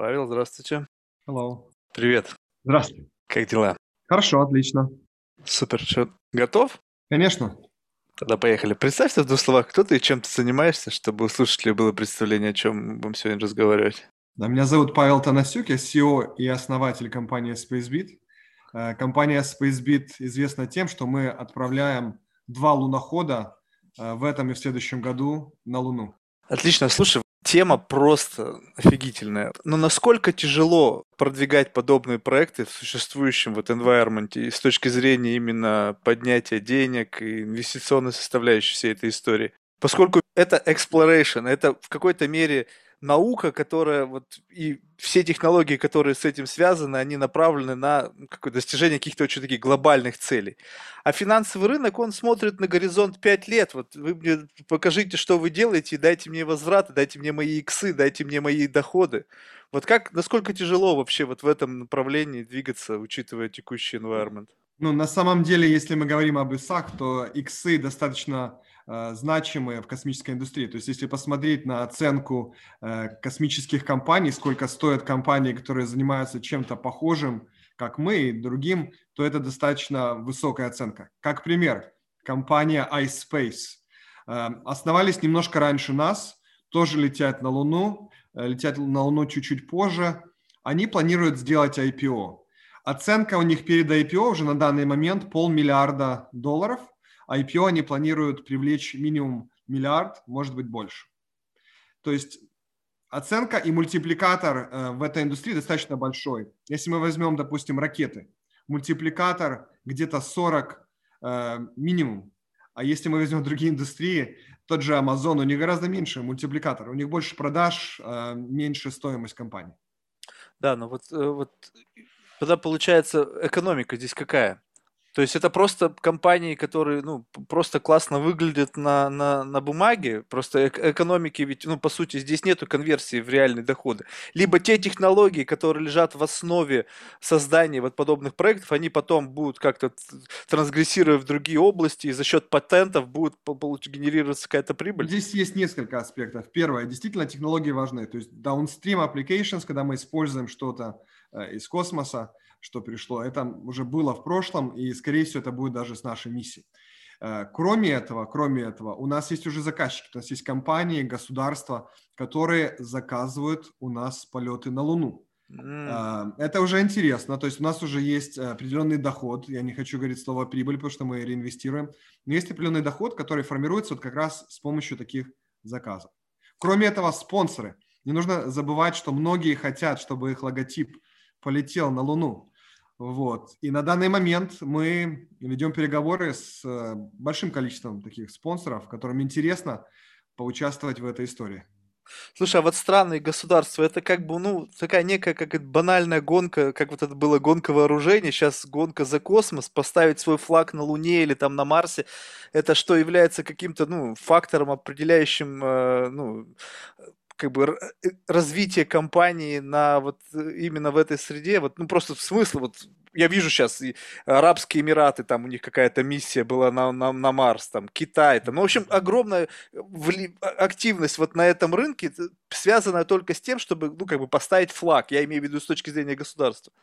Павел, здравствуйте. Hello. Привет. Здравствуй. Как дела? Хорошо, отлично. Супер. Что, готов? Конечно. Тогда поехали. Представься в двух словах, кто ты и чем ты занимаешься, чтобы у слушателей было представление, о чем будем сегодня разговаривать. Да, Меня зовут Павел Танасюк, я CEO и основатель компании SpaceBit. Э, Компания SpaceBit известна тем, что мы отправляем два лунохода э, в этом и в следующем году на Луну. Отлично. Слушай, тема просто офигительная. Но насколько тяжело продвигать подобные проекты в существующем вот environment и с точки зрения именно поднятия денег и инвестиционной составляющей всей этой истории? Поскольку это exploration, это в какой-то мере наука, которая вот и все технологии, которые с этим связаны, они направлены на ну, какое достижение каких-то очень таких глобальных целей. А финансовый рынок, он смотрит на горизонт 5 лет. Вот вы мне покажите, что вы делаете, и дайте мне возвраты, дайте мне мои иксы, дайте мне мои доходы. Вот как, насколько тяжело вообще вот в этом направлении двигаться, учитывая текущий environment? Ну, на самом деле, если мы говорим об ИСах, то иксы достаточно значимые в космической индустрии. То есть, если посмотреть на оценку э, космических компаний, сколько стоят компании, которые занимаются чем-то похожим, как мы и другим, то это достаточно высокая оценка. Как пример, компания iSpace. Э, основались немножко раньше нас, тоже летят на Луну, э, летят на Луну чуть-чуть позже. Они планируют сделать IPO. Оценка у них перед IPO уже на данный момент полмиллиарда долларов. IPO они планируют привлечь минимум миллиард, может быть больше. То есть оценка и мультипликатор э, в этой индустрии достаточно большой. Если мы возьмем, допустим, ракеты, мультипликатор где-то 40 э, минимум. А если мы возьмем другие индустрии, тот же Amazon, у них гораздо меньше мультипликатор. У них больше продаж, э, меньше стоимость компании. Да, но вот, вот Тогда получается экономика здесь какая? То есть это просто компании, которые, ну, просто классно выглядят на, на, на бумаге, просто эк- экономики ведь, ну, по сути, здесь нету конверсии в реальные доходы. Либо те технологии, которые лежат в основе создания вот подобных проектов, они потом будут как-то трансгрессировать в другие области, и за счет патентов будет генерироваться какая-то прибыль. Здесь есть несколько аспектов. Первое, действительно, технологии важны. То есть downstream applications, когда мы используем что-то Э, из космоса, что пришло. Это уже было в прошлом, и, скорее всего, это будет даже с нашей миссией. Э, кроме этого, кроме этого, у нас есть уже заказчики, у нас есть компании, государства, которые заказывают у нас полеты на Луну. Mm. Это уже интересно, то есть у нас уже есть определенный доход, я не хочу говорить слово прибыль, потому что мы реинвестируем, но есть определенный доход, который формируется вот как раз с помощью таких заказов. Кроме этого, спонсоры. Не нужно забывать, что многие хотят, чтобы их логотип полетел на Луну. Вот. И на данный момент мы ведем переговоры с э, большим количеством таких спонсоров, которым интересно поучаствовать в этой истории. Слушай, а вот странные государства, это как бы, ну, такая некая как банальная гонка, как вот это было гонка вооружений, сейчас гонка за космос, поставить свой флаг на Луне или там на Марсе, это что является каким-то, ну, фактором, определяющим, э, ну, как бы э, развитие компании на вот э, именно в этой среде, вот, ну, просто смысл, вот, я вижу сейчас и Арабские Эмираты, там у них какая-то миссия была на, на, на Марс, там, Китай, там, ну, в общем, огромная вли... А, активность вот на этом рынке, связанная только с тем, чтобы, ну, как бы поставить флаг, я имею в виду с точки зрения государства.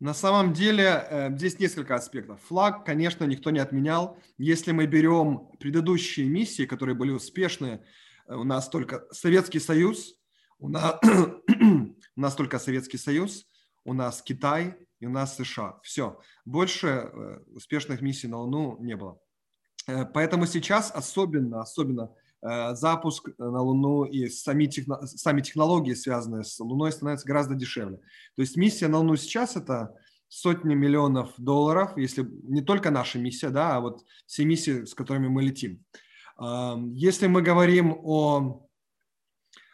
На самом деле э, здесь несколько аспектов. Флаг, конечно, никто не отменял. Если мы берем предыдущие миссии, которые были успешные, Э, у нас только Советский Союз, у нас, у нас только Советский Союз, у нас Китай и у нас США. Все. Больше э, успешных миссий на Луну не было. Э, поэтому сейчас особенно, особенно запуск на Луну и сами, техно, сами технологии, связанные с Луной, становятся гораздо дешевле. То есть миссия на Луну сейчас это сотни миллионов долларов, если не только наша миссия, да, а вот все миссии, с которыми мы летим. Если мы говорим о,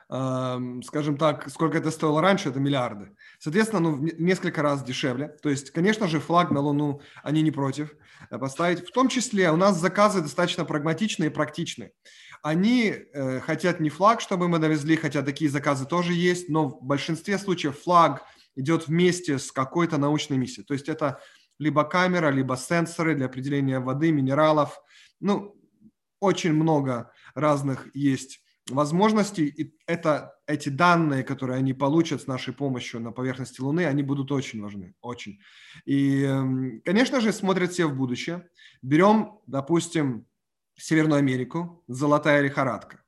скажем так, сколько это стоило раньше, это миллиарды. Соответственно, ну, в несколько раз дешевле. То есть, конечно же, флаг на Луну они не против э, поставить. В том числе у нас заказы достаточно прагматичные и практичные. Они э, хотят не флаг, чтобы мы довезли, хотя такие заказы тоже есть, но в большинстве случаев флаг идет вместе с какой-то научной миссией. То есть это либо камера, либо сенсоры для определения воды, минералов. Ну, очень много разных есть возможностей, и это эти данные, которые они получат с нашей помощью на поверхности Луны, они будут очень важны, очень. И, эм, конечно же, смотрят все в будущее. Берем, допустим, Северную Америку, золотая лихорадка.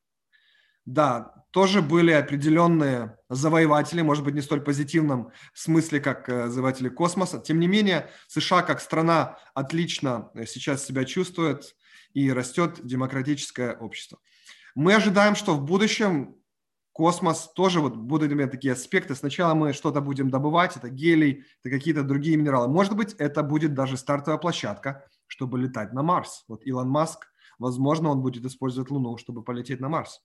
Да, тоже были определенные завоеватели, может быть, не столь позитивном смысле, как э, завоеватели космоса. Тем не менее, США как страна отлично э, сейчас себя чувствует и растет демократическое общество. Мы ожидаем, что в будущем космос тоже вот будут иметь такие аспекты. Сначала мы что-то будем добывать, это гелий, это какие-то другие минералы. Может быть, это будет даже стартовая площадка, чтобы летать на Марс. Вот Илон Маск, возможно, он будет использовать Луну, чтобы полететь на Марс.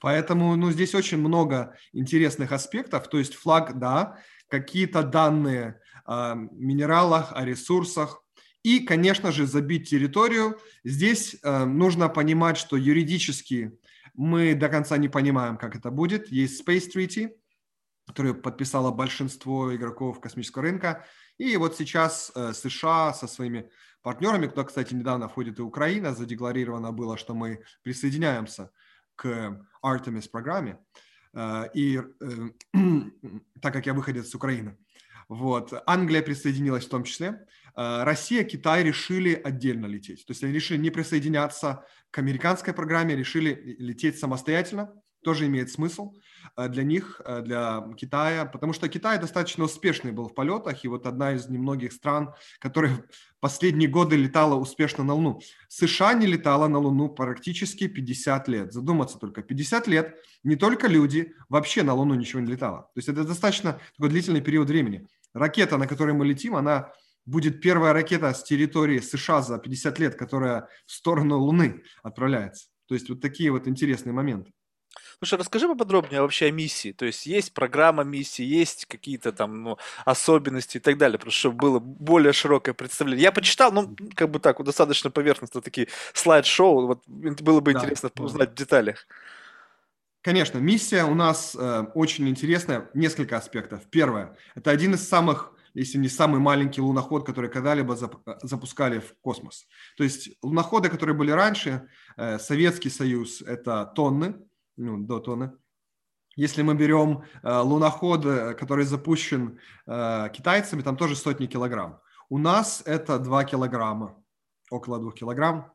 Поэтому ну, здесь очень много интересных аспектов. То есть флаг, да, какие-то данные о минералах, о ресурсах. И, конечно же, забить территорию. Здесь э, нужно понимать, что юридически мы до конца не понимаем, как это будет. Есть Space Treaty, которую подписало большинство игроков космического рынка. И вот сейчас э, США со своими партнерами, куда, кстати, недавно входит и Украина, задекларировано было, что мы присоединяемся к Artemis программе, э, и э, так как я выходец с Украины. Вот. Англия присоединилась в том числе. Э, Россия, Китай решили отдельно лететь. То есть они решили не присоединяться к американской программе, решили лететь самостоятельно тоже имеет смысл э, для них, э, для Китая, потому что Китай достаточно успешный был в полетах, и вот одна из немногих стран, которая последние годы летала успешно на Луну. США не летала на Луну практически 50 лет. Задуматься только, 50 лет не только люди, вообще на Луну ничего не летало. То есть это достаточно такой длительный период времени. Ракета, на которой мы летим, она будет первая ракета с территории США за 50 лет, которая в сторону Луны отправляется. То есть вот такие вот интересные моменты. Слушай, расскажи поподробнее вообще о миссии. То есть есть программа миссии, есть какие-то там ну, особенности и так далее, просто чтобы было более широкое представление. Я почитал, ну, как бы так, вот достаточно поверхностно такие слайд-шоу. Вот было бы да, интересно да. узнать в деталях. Конечно, миссия у нас э, очень интересная, несколько аспектов. Первое, это один из самых если не самый маленький луноход, который когда-либо запускали в космос. То есть луноходы, которые были раньше, э, Советский Союз – это тонны, ну, до тонны. Если мы берем э, луноход, э, который запущен э, китайцами, там тоже сотни килограмм. У нас это 2 килограмма, около 2 килограмм.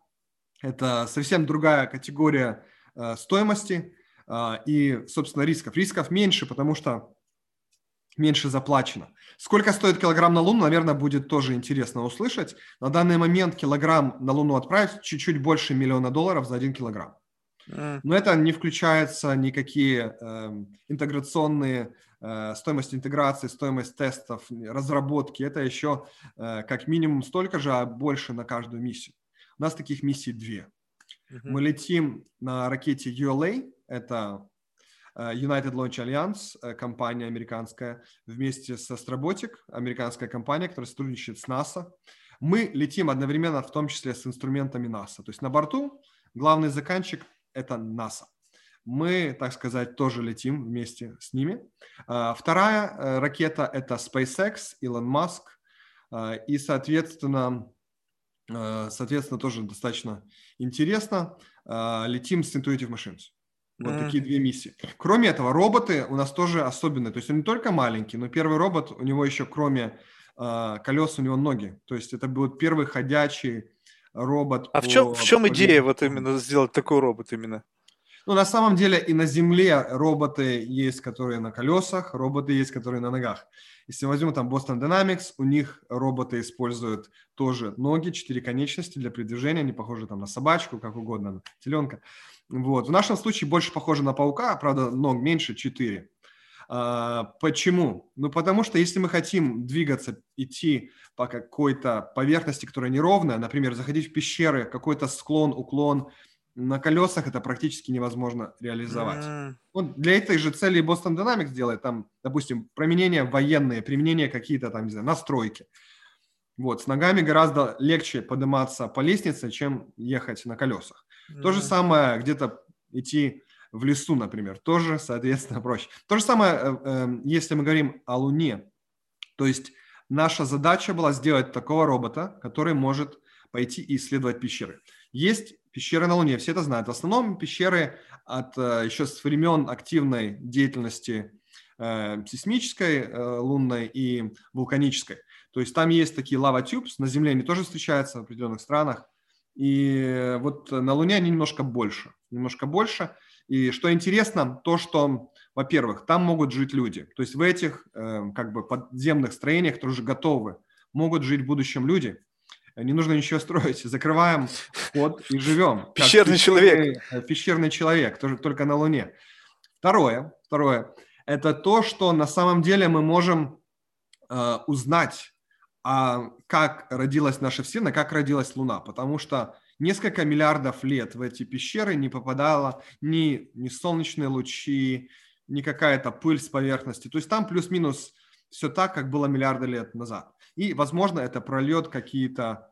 Это совсем другая категория э, стоимости э, и, собственно, рисков. Рисков меньше, потому что меньше заплачено. Сколько стоит килограмм на Луну, наверное, будет тоже интересно услышать. На данный момент килограмм на Луну отправить чуть-чуть больше миллиона долларов за один килограмм. Но это не включается никакие э, интеграционные э, стоимость интеграции, стоимость тестов, разработки. Это еще э, как минимум столько же, а больше на каждую миссию. У нас таких миссий две. Uh-huh. Мы летим на ракете ULA, это United Launch Alliance, э, компания американская, вместе с Astrobotic, американская компания, которая сотрудничает с НАСА. Мы летим одновременно в том числе с инструментами НАСА. То есть на борту главный заказчик это НАСА. Мы, так сказать, тоже летим вместе с ними. А, вторая э, ракета – это SpaceX, Илон Маск. А, и, соответственно, э, соответственно, тоже достаточно интересно. А, летим с Intuitive Machines. Вот mm. такие две миссии. Кроме этого, роботы у нас тоже особенные. То есть он не только маленький, но первый робот, у него еще кроме колес, у него ноги. То есть это будет первый ходячий робот. А по, в чем, в чем идея вот именно сделать такой робот именно? Ну, на самом деле и на Земле роботы есть, которые на колесах, роботы есть, которые на ногах. Если возьмем там Boston Dynamics, у них роботы используют тоже ноги, четыре конечности для передвижения, они похожи там на собачку, как угодно, на теленка. Вот. В нашем случае больше похоже на паука, правда, ног меньше, четыре. А, почему? Ну, потому что если мы хотим двигаться, идти по какой-то поверхности, которая неровная, например, заходить в пещеры, какой-то склон, уклон, на колесах это практически невозможно реализовать. Mm. Вот для этой же цели Boston Dynamics делает там, допустим, применения военные, применения какие-то там, не знаю, настройки. Вот, с ногами гораздо легче подниматься по лестнице, чем ехать на колесах. То же самое где-то идти в лесу, например, тоже, соответственно, проще. То же самое, э, эм, если мы говорим о Луне. То есть наша задача была сделать такого робота, который может пойти и исследовать пещеры. Есть Пещеры на Луне, все это знают. В основном пещеры от э, еще с времен активной деятельности э, сейсмической, э, лунной и вулканической. То есть там есть такие лава тюбс, на Земле они тоже встречаются в определенных странах. И вот на Луне они немножко больше, немножко больше. И что интересно, то, что, во-первых, там могут жить люди. То есть в этих э, как бы подземных строениях, которые уже готовы, могут жить в будущем люди. Не нужно ничего строить. Закрываем вход и живем. Пещерный человек. Пещерный человек, тоже только на Луне. Второе, второе, это то, что на самом деле мы можем э, узнать, а как родилась наша Вселенная, как родилась Луна. Потому что несколько миллиардов лет в эти пещеры не попадало ни, ни солнечные лучи, ни какая-то пыль с поверхности. То есть там плюс-минус все так, как было миллиарды лет назад. И, возможно, это прольет какие-то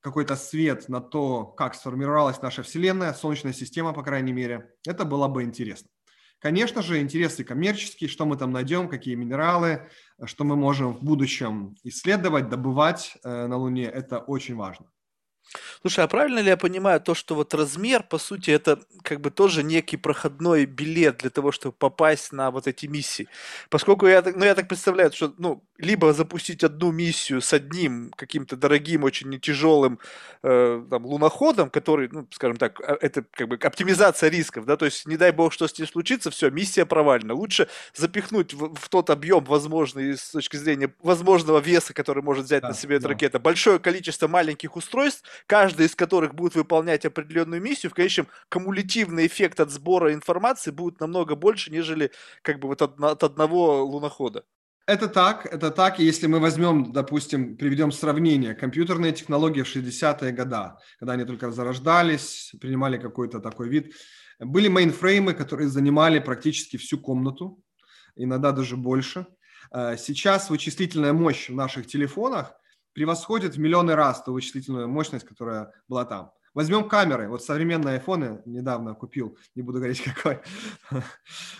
какой-то свет на то, как сформировалась наша Вселенная, Солнечная система, по крайней мере. Это было бы интересно. Конечно же, интересы коммерческие, что мы там найдем, какие минералы, что мы можем в будущем исследовать, добывать э, на Луне, это очень важно. Слушай, а правильно ли я понимаю то, что вот размер, по сути, это как бы тоже некий проходной билет для того, чтобы попасть на вот эти миссии? Поскольку я, ну, я так представляю, что, ну, либо запустить одну миссию с одним каким-то дорогим, очень тяжелым э, там, луноходом, который, ну, скажем так, а, это как бы оптимизация рисков, да, то есть не дай бог, что с ним случится, все, миссия провальна. Лучше запихнуть в, в тот объем возможный с точки зрения возможного веса, который может взять да, на себе эта да. ракета, большое количество маленьких устройств, каждый из которых будет выполнять определенную миссию, в конечном кумулятивный эффект от сбора информации будет намного больше, нежели как бы вот от, от одного лунохода. Это так, это так. Если мы возьмем, допустим, приведем сравнение, компьютерные технологии в 60-е годы, когда они только зарождались, принимали какой-то такой вид, были мейнфреймы, которые занимали практически всю комнату, иногда даже больше. Э, сейчас вычислительная мощь в наших телефонах превосходит в миллионы раз ту вычислительную мощность, которая была там. Возьмем камеры. Вот современные айфоны недавно купил, не буду говорить какой,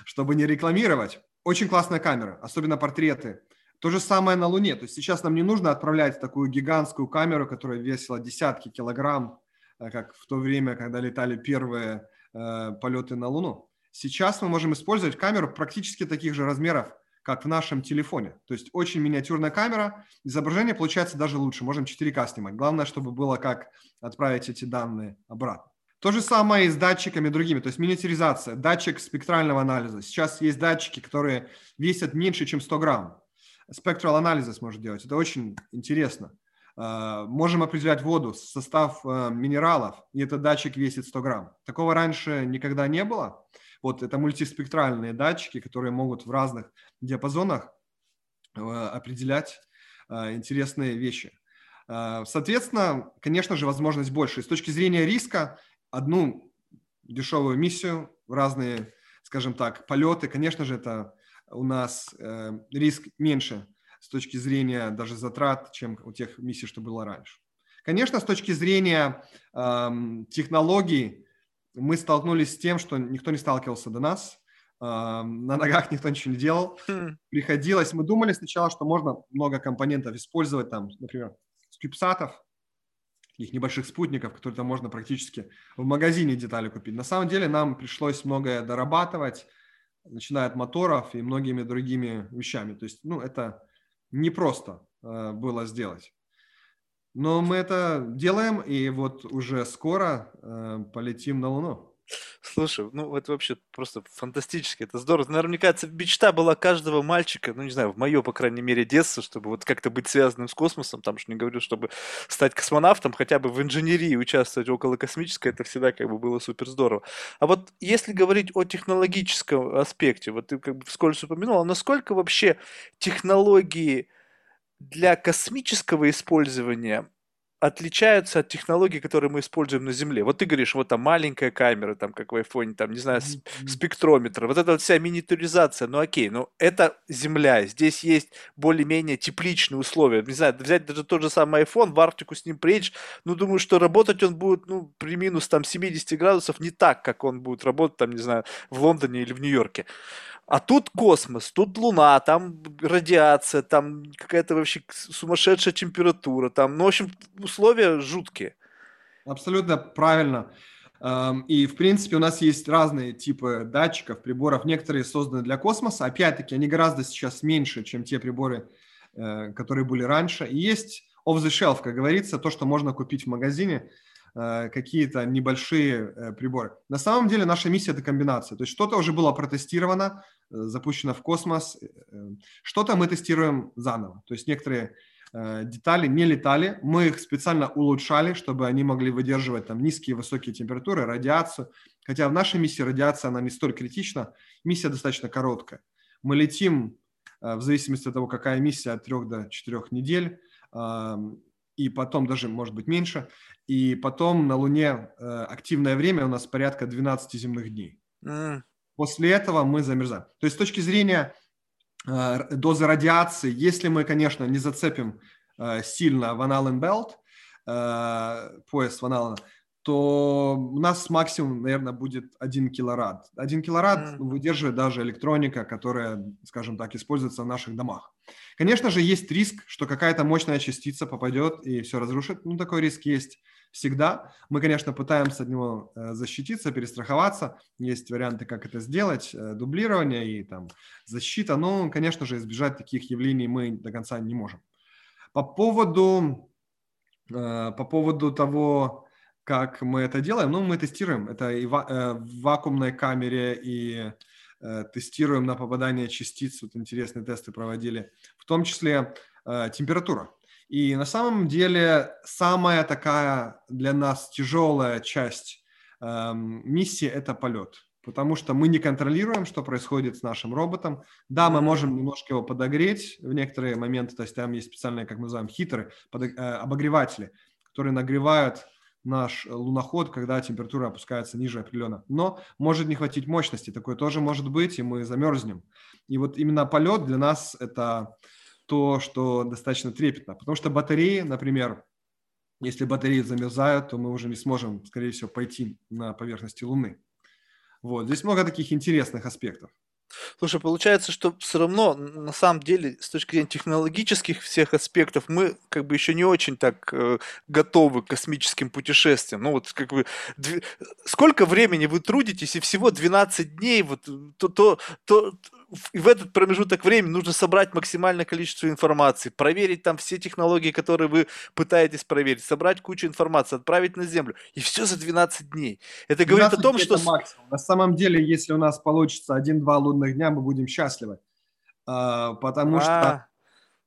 чтобы не рекламировать. Очень классная камера, особенно портреты. То же самое на Луне. То есть сейчас нам не нужно отправлять такую гигантскую камеру, которая весила десятки килограмм, э, как в то время, когда летали первые э, полеты на Луну. Сейчас мы можем использовать камеру практически таких же размеров, как в нашем телефоне. То есть очень миниатюрная камера, изображение получается даже лучше, можем 4К снимать. Главное, чтобы было как отправить эти данные обратно. То же самое и с датчиками другими, то есть миниатюризация, датчик спектрального анализа. Сейчас есть датчики, которые весят меньше, чем 100 грамм. Spectral анализ может делать, это очень интересно. А, можем определять воду, состав а, минералов, и этот датчик весит 100 грамм. Такого раньше никогда не было. Вот это мультиспектральные датчики, которые могут в разных диапазонах а, определять интересные вещи. Соответственно, конечно же, возможность больше. с точки зрения риска, одну дешевую миссию, разные, скажем так, полеты. Конечно же, это у нас э, риск меньше с точки зрения даже затрат, чем у тех миссий, что было раньше. Конечно, с точки зрения э, технологий мы столкнулись с тем, что никто не сталкивался до нас, э, на ногах никто ничего не делал. Хм. Приходилось, мы думали сначала, что можно много компонентов использовать, там, например, с кюбсатов, таких небольших спутников, которые там можно практически в магазине детали купить. На самом деле нам пришлось многое дорабатывать, начиная от моторов и многими другими вещами. То есть, ну, это непросто э, было сделать. Но мы это делаем, и вот уже скоро э, полетим на Луну. Слушай, ну это вообще просто фантастически, это здорово. Наверное, мне кажется, мечта была каждого мальчика, ну не знаю, в мое, по крайней мере, детство, чтобы вот как-то быть связанным с космосом, там что не говорю, чтобы стать космонавтом, хотя бы в инженерии участвовать около космической, это всегда как бы было супер здорово. А вот если говорить о технологическом аспекте, вот ты как бы вскользь упомянул, а насколько вообще технологии для космического использования отличаются от технологий, которые мы используем на Земле. Вот ты говоришь, вот там маленькая камера, там как в айфоне, там, не знаю, mm-hmm. спектрометр, вот эта вот вся миниатюризация, ну окей, ну это Земля, здесь есть более-менее тепличные условия, не знаю, взять даже тот же самый iPhone, в Арктику с ним приедешь, ну думаю, что работать он будет, ну, при минус там 70 градусов не так, как он будет работать там, не знаю, в Лондоне или в Нью-Йорке. А тут космос, тут Луна, там радиация, там какая-то вообще сумасшедшая температура, там, ну, в общем, условия жуткие. Абсолютно правильно. И, в принципе, у нас есть разные типы датчиков, приборов. Некоторые созданы для космоса. Опять-таки, они гораздо сейчас меньше, чем те приборы, э, которые были раньше. И есть off the shelf, как говорится, то, что можно купить в магазине, э, какие-то небольшие э, приборы. На самом деле наша миссия – это комбинация. То есть что-то уже было протестировано, запущено в космос, что-то мы тестируем заново. То есть некоторые Э, детали не летали, мы их специально улучшали, чтобы они могли выдерживать там низкие высокие температуры, радиацию. Хотя в нашей миссии радиация, она не столь критична, миссия достаточно короткая. Мы летим э, в зависимости от того, какая миссия, от 3 до 4 недель, и потом даже, может быть, меньше. И потом на Луне э, активное время у нас порядка 12 земных дней. Mm. После этого мы замерзаем. То есть с точки зрения Э, дозы радиации, если мы, конечно, не зацепим э, сильно Ван Аллен Белт, э, пояс Ван Аллена, то у нас максимум, наверное, будет 1 килорад. 1 килорад mm. выдерживает даже электроника, которая, скажем так, используется в наших домах. Конечно же, есть риск, что какая-то мощная частица попадет и все разрушит. Ну, такой риск есть всегда. Мы, конечно, пытаемся от него э, защититься, перестраховаться. Есть варианты, как это сделать, э, дублирование и там защита. Но, конечно же, избежать таких явлений мы до конца не можем. По поводу, э, по поводу того, как мы это делаем, ну, мы тестируем. Это и в вакуумной камере, и тестируем на попадание частиц. Вот интересные тесты проводили. В том числе температура. И на самом деле самая такая для нас тяжелая часть э, миссии – это полет. Потому что мы не контролируем, что происходит с нашим роботом. Да, мы можем немножко его подогреть в некоторые моменты, то есть там есть специальные, как мы называем, хитры, э, обогреватели, которые нагревают наш луноход, когда температура опускается ниже определенно. Но может не хватить мощности, такое тоже может быть, и мы замерзнем. И вот именно полет для нас это то, что достаточно трепетно. Потому что батареи, например, если батареи замерзают, то мы уже не сможем, скорее всего, пойти на поверхности Луны. Вот. Здесь много таких интересных аспектов. Слушай, получается, что все равно, на самом деле, с точки зрения технологических всех аспектов, мы как бы еще не очень так э, готовы к космическим путешествиям. Ну вот как бы, дв... сколько времени вы трудитесь, и всего 12 дней, вот то, то, то и в этот промежуток времени нужно собрать максимальное количество информации, проверить там все технологии, которые вы пытаетесь проверить, собрать кучу информации, отправить на Землю. И все за 12 дней. Это говорит о том, что... Максимум. На самом деле, если у нас получится один-два лунных дня, мы будем счастливы. А, потому а что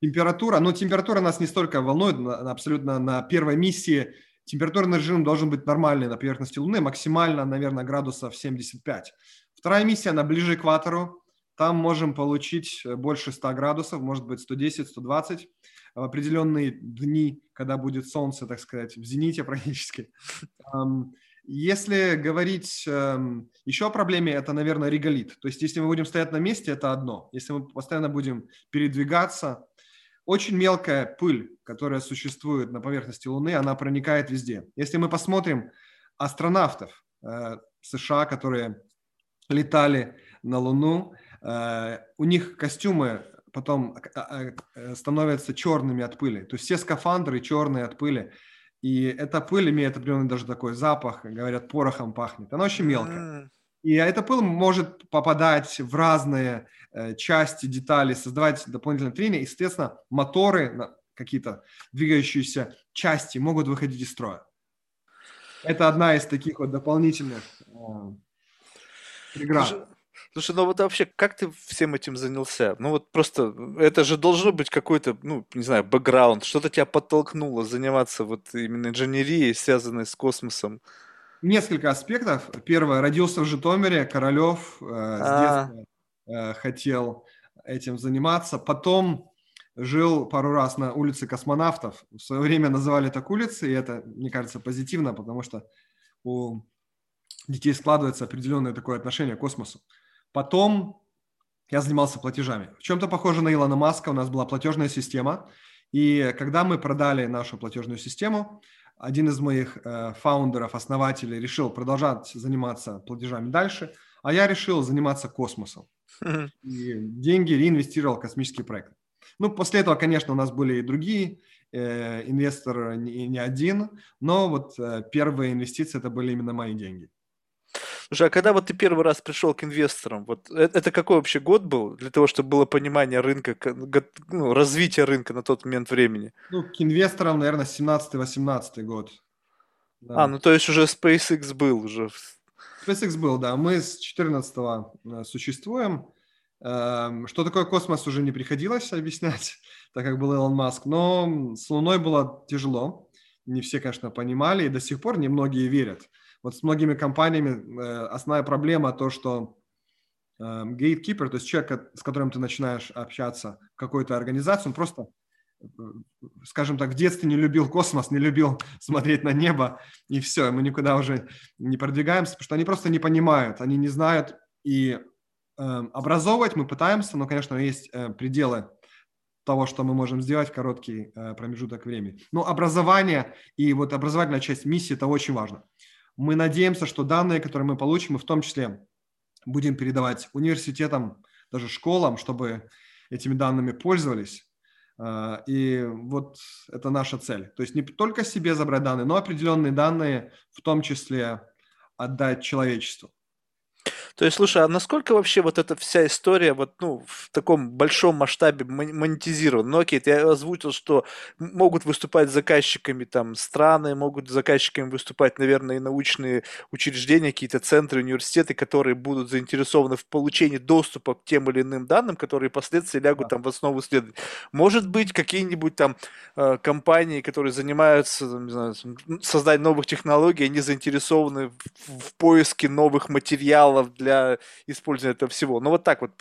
температура, ну, температура нас не столько волнует, абсолютно на первой миссии температурный режим должен быть нормальный на поверхности Луны, максимально, наверное, градусов 75. Вторая миссия, она ближе к экватору, там можем получить э, больше 100 градусов, может быть 110, 120 в определенные дни, когда будет солнце, так сказать, в зените практически. Если говорить эм, еще о проблеме, это, наверное, реголит. То есть, если мы будем стоять на месте, это одно. Если мы постоянно будем передвигаться, очень мелкая пыль, которая существует на поверхности Луны, она проникает везде. Если мы посмотрим астронавтов э, США, которые летали на Луну, у них костюмы потом а, а, становятся черными от пыли. То есть все скафандры черные от пыли. И эта пыль имеет определенный даже такой запах, говорят, порохом пахнет. Она очень мелкая. И эта пыль может попадать в разные э, части, детали, создавать дополнительное трение. И, соответственно, моторы, какие-то двигающиеся части могут выходить из строя. Это одна из таких вот дополнительных э, преград. Слушай, ну вот вообще, как ты всем этим занялся? Ну вот просто, это же должно быть какой-то, ну, не знаю, бэкграунд, что-то тебя подтолкнуло заниматься вот именно инженерией, связанной с космосом. Несколько аспектов. Первое, родился в Житомире, Королев, э, с а. детства э, хотел этим заниматься. Потом жил пару раз на улице космонавтов. В свое время называли так улицы, и это, мне кажется, позитивно, потому что у детей складывается определенное такое отношение к космосу. Потом я занимался платежами. В чем-то похоже на Илона Маска, у нас была платежная система, и когда мы продали нашу платежную систему, один из моих э, фаундеров, основателей решил продолжать заниматься платежами дальше, а я решил заниматься космосом. И деньги реинвестировал в космический проект. Ну, после этого, конечно, у нас были и другие э, инвесторы, не, не один, но вот э, первые инвестиции это были именно мои деньги. Слушай, а когда вот ты первый раз пришел к инвесторам, вот это, это какой вообще год был для того, чтобы было понимание рынка, ну, развитие рынка на тот момент времени? Ну, к инвесторам, наверное, 17-18 год. Да. А, ну то есть уже SpaceX был уже. SpaceX был, да. Мы с 14 э, существуем. Эм, что такое космос уже не приходилось объяснять, так как был Илон Маск, но с Луной было тяжело. Не все, конечно, понимали, и до сих пор немногие верят. Вот с многими компаниями э, основная проблема то, что эм, gatekeeper, то есть человек, с которым ты начинаешь общаться в какой-то организации, он просто, э, скажем так, в детстве не любил космос, не любил смотреть на небо, и все, мы никуда уже не продвигаемся, потому что они просто не понимают, они не знают, и э, образовывать мы пытаемся, но, конечно, есть э, пределы того, что мы можем сделать в короткий э, промежуток времени. Но образование и вот образовательная часть миссии – это очень важно. Мы надеемся, что данные, которые мы получим, мы в том числе будем передавать университетам, даже школам, чтобы этими данными пользовались. А, и вот это наша цель. То есть не только себе забрать данные, но определенные данные, в том числе отдать человечеству. То есть, слушай, а насколько вообще вот эта вся история вот, ну, в таком большом масштабе монетизирована? Ну, окей, ты озвучил, что могут выступать заказчиками там страны, могут заказчиками выступать, наверное, и научные учреждения, какие-то центры, университеты, которые будут заинтересованы в получении доступа к тем или иным данным, которые впоследствии лягут там в основу исследований. Может быть, какие-нибудь там э, компании, которые занимаются, не знаю, созданием новых технологий, они заинтересованы в, в поиске новых материалов для для использования этого всего. Ну вот так вот,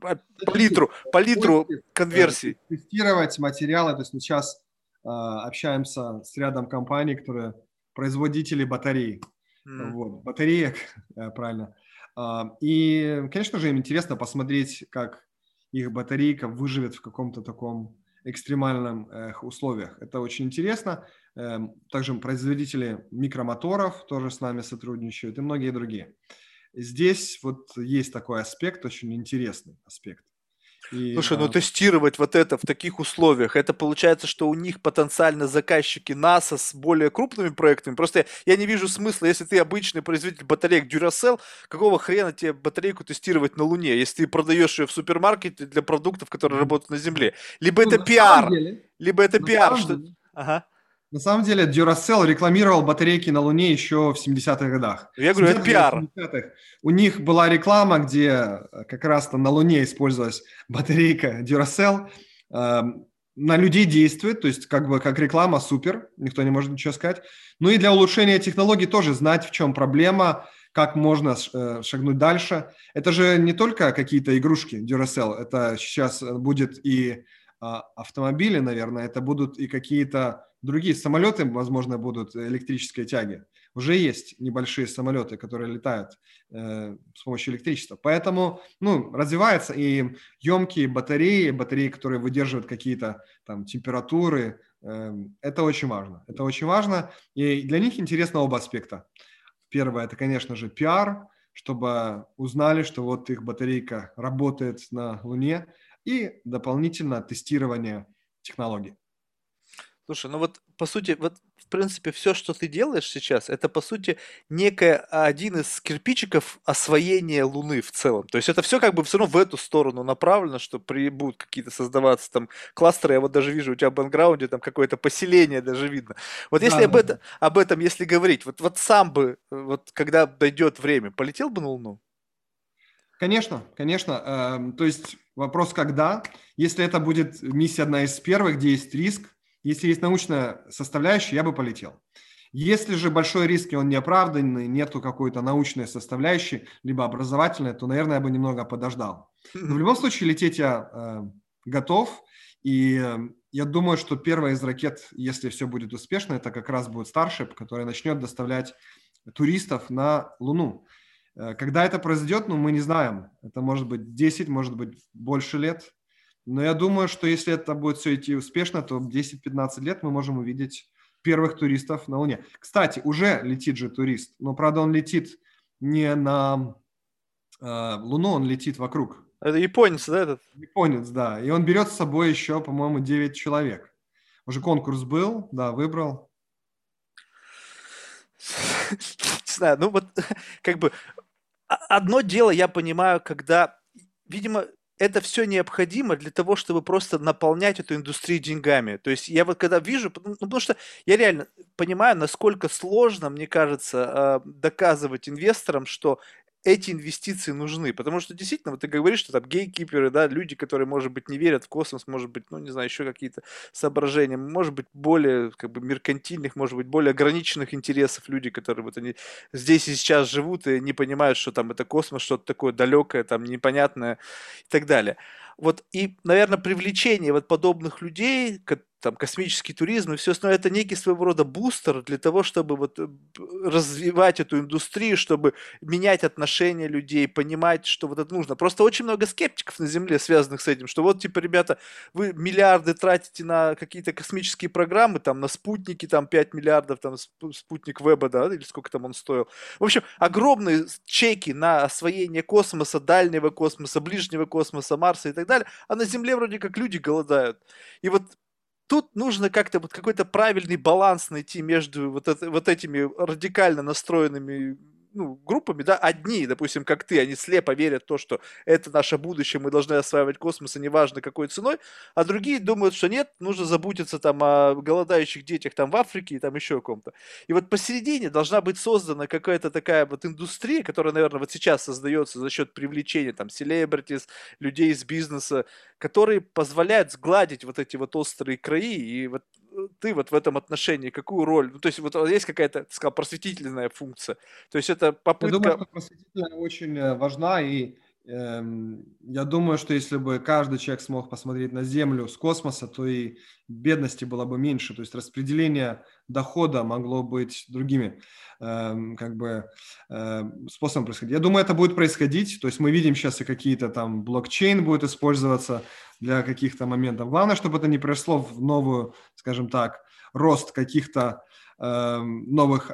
по литру, по литру конверсии. Тестировать материалы, то есть мы сейчас э, общаемся с рядом компаний, которые производители батарей. Mm. Вот, батареек, э, правильно. Э, и, конечно же, им интересно посмотреть, как их батарейка выживет в каком-то таком экстремальном э, условиях. Это очень интересно. Э, также производители микромоторов тоже с нами сотрудничают и многие другие. Здесь вот есть такой аспект, очень интересный аспект. И, Слушай, ну тестировать вот это в таких условиях, это получается, что у них потенциально заказчики НАСА с более крупными проектами. Просто я, я не вижу смысла, если ты обычный производитель батареек Duracell, какого хрена тебе батарейку тестировать на Луне, если ты продаешь ее в супермаркете для продуктов, которые работают на Земле. Либо ну, это пиар, деле, либо это пиар. Что... Ага. На самом деле Duracell рекламировал батарейки на Луне еще в 70-х годах. Я говорю, это пиар. У них была реклама, где э, как раз-то на Луне использовалась батарейка Duracell. Эм, на людей действует, то есть как бы как реклама супер, никто не может ничего сказать. Ну и для улучшения технологий тоже знать, в чем проблема, как можно э, шагнуть дальше. Это же не только какие-то игрушки Duracell, это сейчас будет и а, автомобили, наверное, это будут и какие-то другие самолеты, возможно, будут электрической тяги. Уже есть небольшие самолеты, которые летают э, с помощью электричества. Поэтому, ну, развивается и емкие батареи, батареи, которые выдерживают какие-то там температуры. Э, это очень важно. Это очень важно. И для них интересно оба аспекта. Первое, это, конечно же, пиар, чтобы узнали, что вот их батарейка работает на Луне, и дополнительно тестирование технологий. Слушай, ну вот по сути, вот в принципе все, что ты делаешь сейчас, это по сути некая один из кирпичиков освоения Луны в целом. То есть это все как бы все равно в эту сторону направлено, что при, будут какие-то создаваться там кластеры. Я вот даже вижу у тебя в бэкграунде там какое-то поселение даже видно. Вот если да, об, да. Это, об этом, если говорить, вот, вот сам бы, вот когда дойдет время, полетел бы на Луну? Конечно, конечно. Эм, то есть вопрос когда. Если это будет миссия одна из первых, где есть риск, если есть научная составляющая, я бы полетел. Если же большой риск, и он неоправданный, нету какой-то научной составляющей, либо образовательной, то, наверное, я бы немного подождал. Но в любом случае лететь я э, готов. И э, я думаю, что первая из ракет, если все будет успешно, это как раз будет Starship, который начнет доставлять туристов на Луну. Э, когда это произойдет, ну, мы не знаем. Это может быть 10, может быть больше лет. Но я думаю, что если это будет все идти успешно, то 10-15 лет мы можем увидеть первых туристов на Луне. Кстати, уже летит же турист, но, правда, он летит не на э, Луну, он летит вокруг. Это японец, да, этот? Японец, да. И он берет с собой еще, по-моему, 9 человек. Уже конкурс был, да, выбрал. Не знаю, ну вот как бы одно дело я понимаю, когда, видимо, это все необходимо для того, чтобы просто наполнять эту индустрию деньгами. То есть я вот когда вижу, ну, потому что я реально понимаю, насколько сложно, мне кажется, а, доказывать инвесторам, что эти инвестиции нужны. Потому что действительно, вот ты говоришь, что там гейкиперы, да, люди, которые, может быть, не верят в космос, может быть, ну, не знаю, еще какие-то соображения, может быть, более, как бы, меркантильных, может быть, более ограниченных интересов люди, которые вот они здесь и сейчас живут и не понимают, что там это космос, что-то такое далекое, там, непонятное и так далее. Вот и, наверное, привлечение вот подобных людей, там космический туризм и все остальное, это некий своего рода бустер для того, чтобы вот э, развивать эту индустрию, чтобы менять отношения людей, понимать, что вот это нужно. Просто очень много скептиков на Земле, связанных с этим, что вот, типа, ребята, вы миллиарды тратите на какие-то космические программы, там, на спутники, там, 5 миллиардов, там, спутник Веба, да, или сколько там он стоил. В общем, огромные чеки на освоение космоса, дальнего космоса, ближнего космоса, Марса и так далее, а на Земле вроде как люди голодают. И вот тут нужно как-то вот какой-то правильный баланс найти между вот, это, вот этими радикально настроенными ну, группами, да, одни, допустим, как ты, они слепо верят в то, что это наше будущее, мы должны осваивать космос, и неважно какой ценой, а другие думают, что нет, нужно заботиться там о голодающих детях там в Африке и там еще о ком-то. И вот посередине должна быть создана какая-то такая вот индустрия, которая, наверное, вот сейчас создается за счет привлечения там селебритис, людей из бизнеса, которые позволяют сгладить вот эти вот острые краи и вот ты вот в этом отношении какую роль? Ну, то есть вот есть какая-то, ты сказал, просветительная функция. То есть это попытка... Я думаю, что просветительная очень э, важна, и я думаю, что если бы каждый человек смог посмотреть на Землю с космоса, то и бедности было бы меньше. То есть распределение дохода могло быть другими эм, как бы э, способом происходить. Я думаю, это будет происходить. То есть мы видим сейчас и какие-то там блокчейн будет использоваться для каких-то моментов. Главное, чтобы это не пришло в новую, скажем так, рост каких-то новых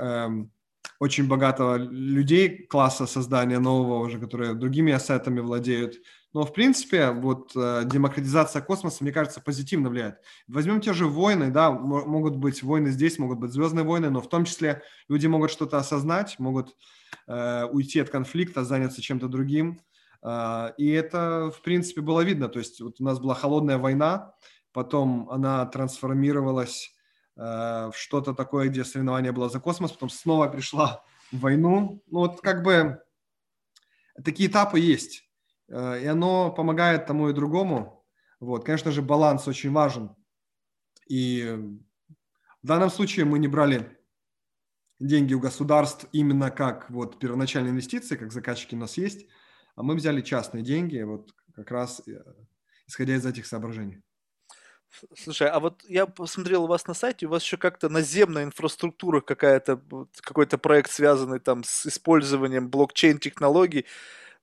очень богатого людей класса создания нового уже, которые другими ассетами владеют. Но, в принципе, вот э, демократизация космоса, мне кажется, позитивно влияет. Возьмем те же войны, да, могут быть войны здесь, могут быть звездные войны, но в том числе люди могут что-то осознать, могут э, уйти от конфликта, заняться чем-то другим. А, и это, в принципе, было видно. То есть вот у нас была холодная война, потом она трансформировалась в что-то такое, где соревнование было за космос, потом снова пришла войну. Ну вот как бы такие этапы есть. А, и оно помогает тому и другому. Вот, конечно же, баланс очень важен. И в данном случае мы не брали деньги у государств именно как вот первоначальные инвестиции, как заказчики у нас есть, а мы взяли частные деньги, вот как раз э, исходя из этих соображений. Слушай, а вот я посмотрел у вас на сайте, у вас еще как-то наземная инфраструктура какая-то, какой-то проект, связанный там с использованием блокчейн-технологий.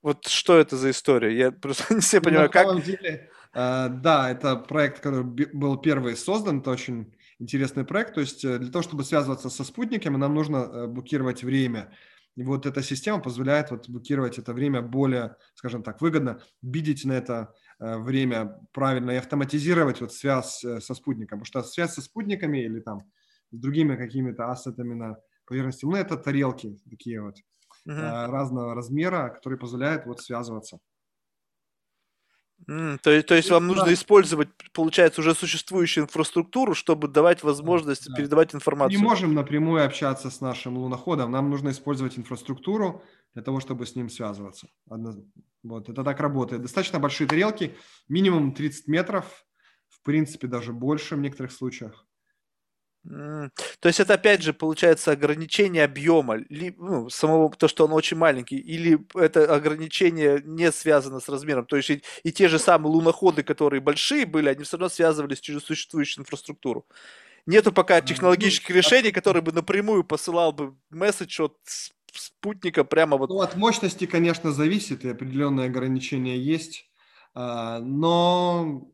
Вот что это за история? Я просто не все ну, понимаю, на как... самом деле, э, да, это проект, который был первый создан, это очень интересный проект. То есть э, для того, чтобы связываться со спутниками, нам нужно блокировать время. И вот эта система позволяет вот блокировать это время более, скажем так, выгодно, видеть на это э, время правильно и автоматизировать вот связь э, со спутником. Потому что связь со спутниками или там с другими какими-то ассетами на поверхности Луны – это тарелки такие вот uh-huh. разного размера, которые позволяют вот связываться. Mm, то, то есть вам нужно использовать, получается, уже существующую инфраструктуру, чтобы давать возможность да. передавать информацию. Не можем напрямую общаться с нашим луноходом, нам нужно использовать инфраструктуру для того, чтобы с ним связываться. Вот, это так работает. Достаточно большие тарелки, минимум 30 метров, в принципе, даже больше в некоторых случаях. То есть это опять же получается ограничение объема, ли, ну, самого то, что он очень маленький, или это ограничение не связано с размером. То есть и, и те же самые луноходы, которые большие были, они все равно связывались через существующую инфраструктуру. Нету пока ну, технологических решений, которые бы напрямую посылал бы месседж от спутника прямо вот. Ну, от мощности, конечно, зависит, и определенные ограничения есть, а, но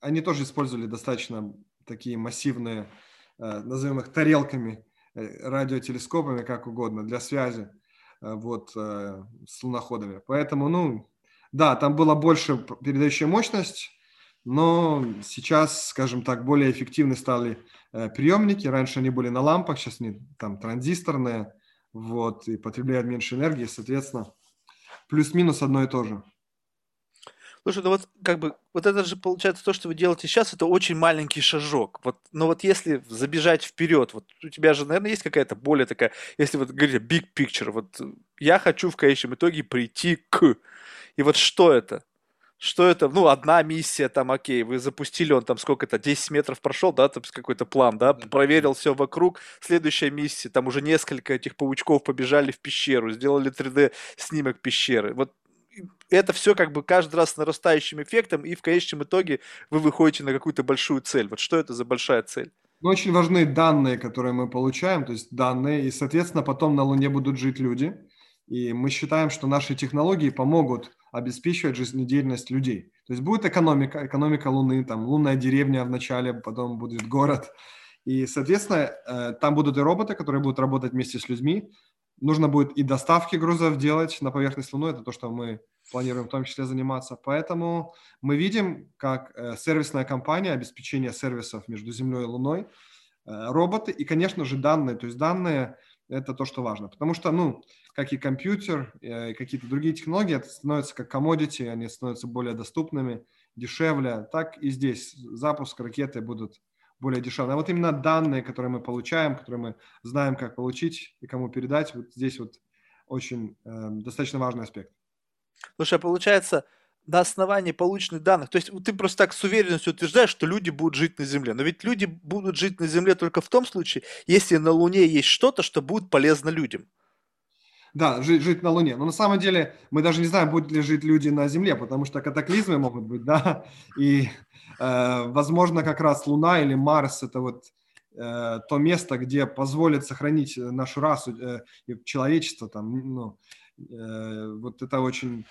они тоже использовали достаточно такие массивные Э, назовем их тарелками, э, радиотелескопами, как угодно, для связи э, вот, с луноходами. Поэтому, ну, Да, там была больше передающая мощность, но сейчас, скажем так, более эффективны стали э, приемники. Раньше они были на лампах, сейчас они там транзисторные, вот, и потребляют меньше энергии, соответственно, плюс-минус одно и то же. Слушай, ну вот как бы вот это же получается то, что вы делаете сейчас, это очень маленький шажок. Вот, но вот если забежать вперед, вот у тебя же, наверное, есть какая-то более такая, если вот говорить big picture, вот я хочу в конечном итоге прийти к, и вот что это? Что это? Ну, одна миссия, там, окей, вы запустили, он там сколько-то, 10 метров прошел, да, там какой-то план, да, проверил все вокруг. Следующая миссия, там уже несколько этих паучков побежали в пещеру, сделали 3D-снимок пещеры. Вот это все как бы каждый раз с нарастающим эффектом, и в конечном итоге вы выходите на какую-то большую цель. Вот что это за большая цель? Ну, очень важны данные, которые мы получаем, то есть данные, и, соответственно, потом на Луне будут жить люди. И мы считаем, что наши технологии помогут обеспечивать жизнедеятельность людей. То есть будет экономика, экономика Луны, там лунная деревня вначале, потом будет город. И, соответственно, э, там будут и роботы, которые будут работать вместе с людьми, Нужно будет и доставки грузов делать на поверхность Луны, это то, что мы планируем в том числе заниматься. Поэтому мы видим, как э, сервисная компания, обеспечение сервисов между Землей и Луной, э, роботы и, конечно же, данные. То есть данные – это то, что важно. Потому что, ну, как и компьютер, э, и какие-то другие технологии, это становится как commodity, они становятся более доступными, дешевле. Так и здесь запуск ракеты будут более дешевле. А вот именно данные, которые мы получаем, которые мы знаем, как получить и кому передать, вот здесь вот очень э, достаточно важный аспект. Слушай, а получается, на основании полученных данных, то есть ты просто так с уверенностью утверждаешь, что люди будут жить на Земле. Но ведь люди будут жить на Земле только в том случае, если на Луне есть что-то, что будет полезно людям. Да, жить, жить на Луне. Но на самом деле мы даже не знаем, будут ли жить люди на Земле, потому что катаклизмы могут быть, да, и Э, возможно, как раз Луна или Марс – это вот э, то место, где позволит сохранить нашу расу э, человечество. Там, ну, вот это очень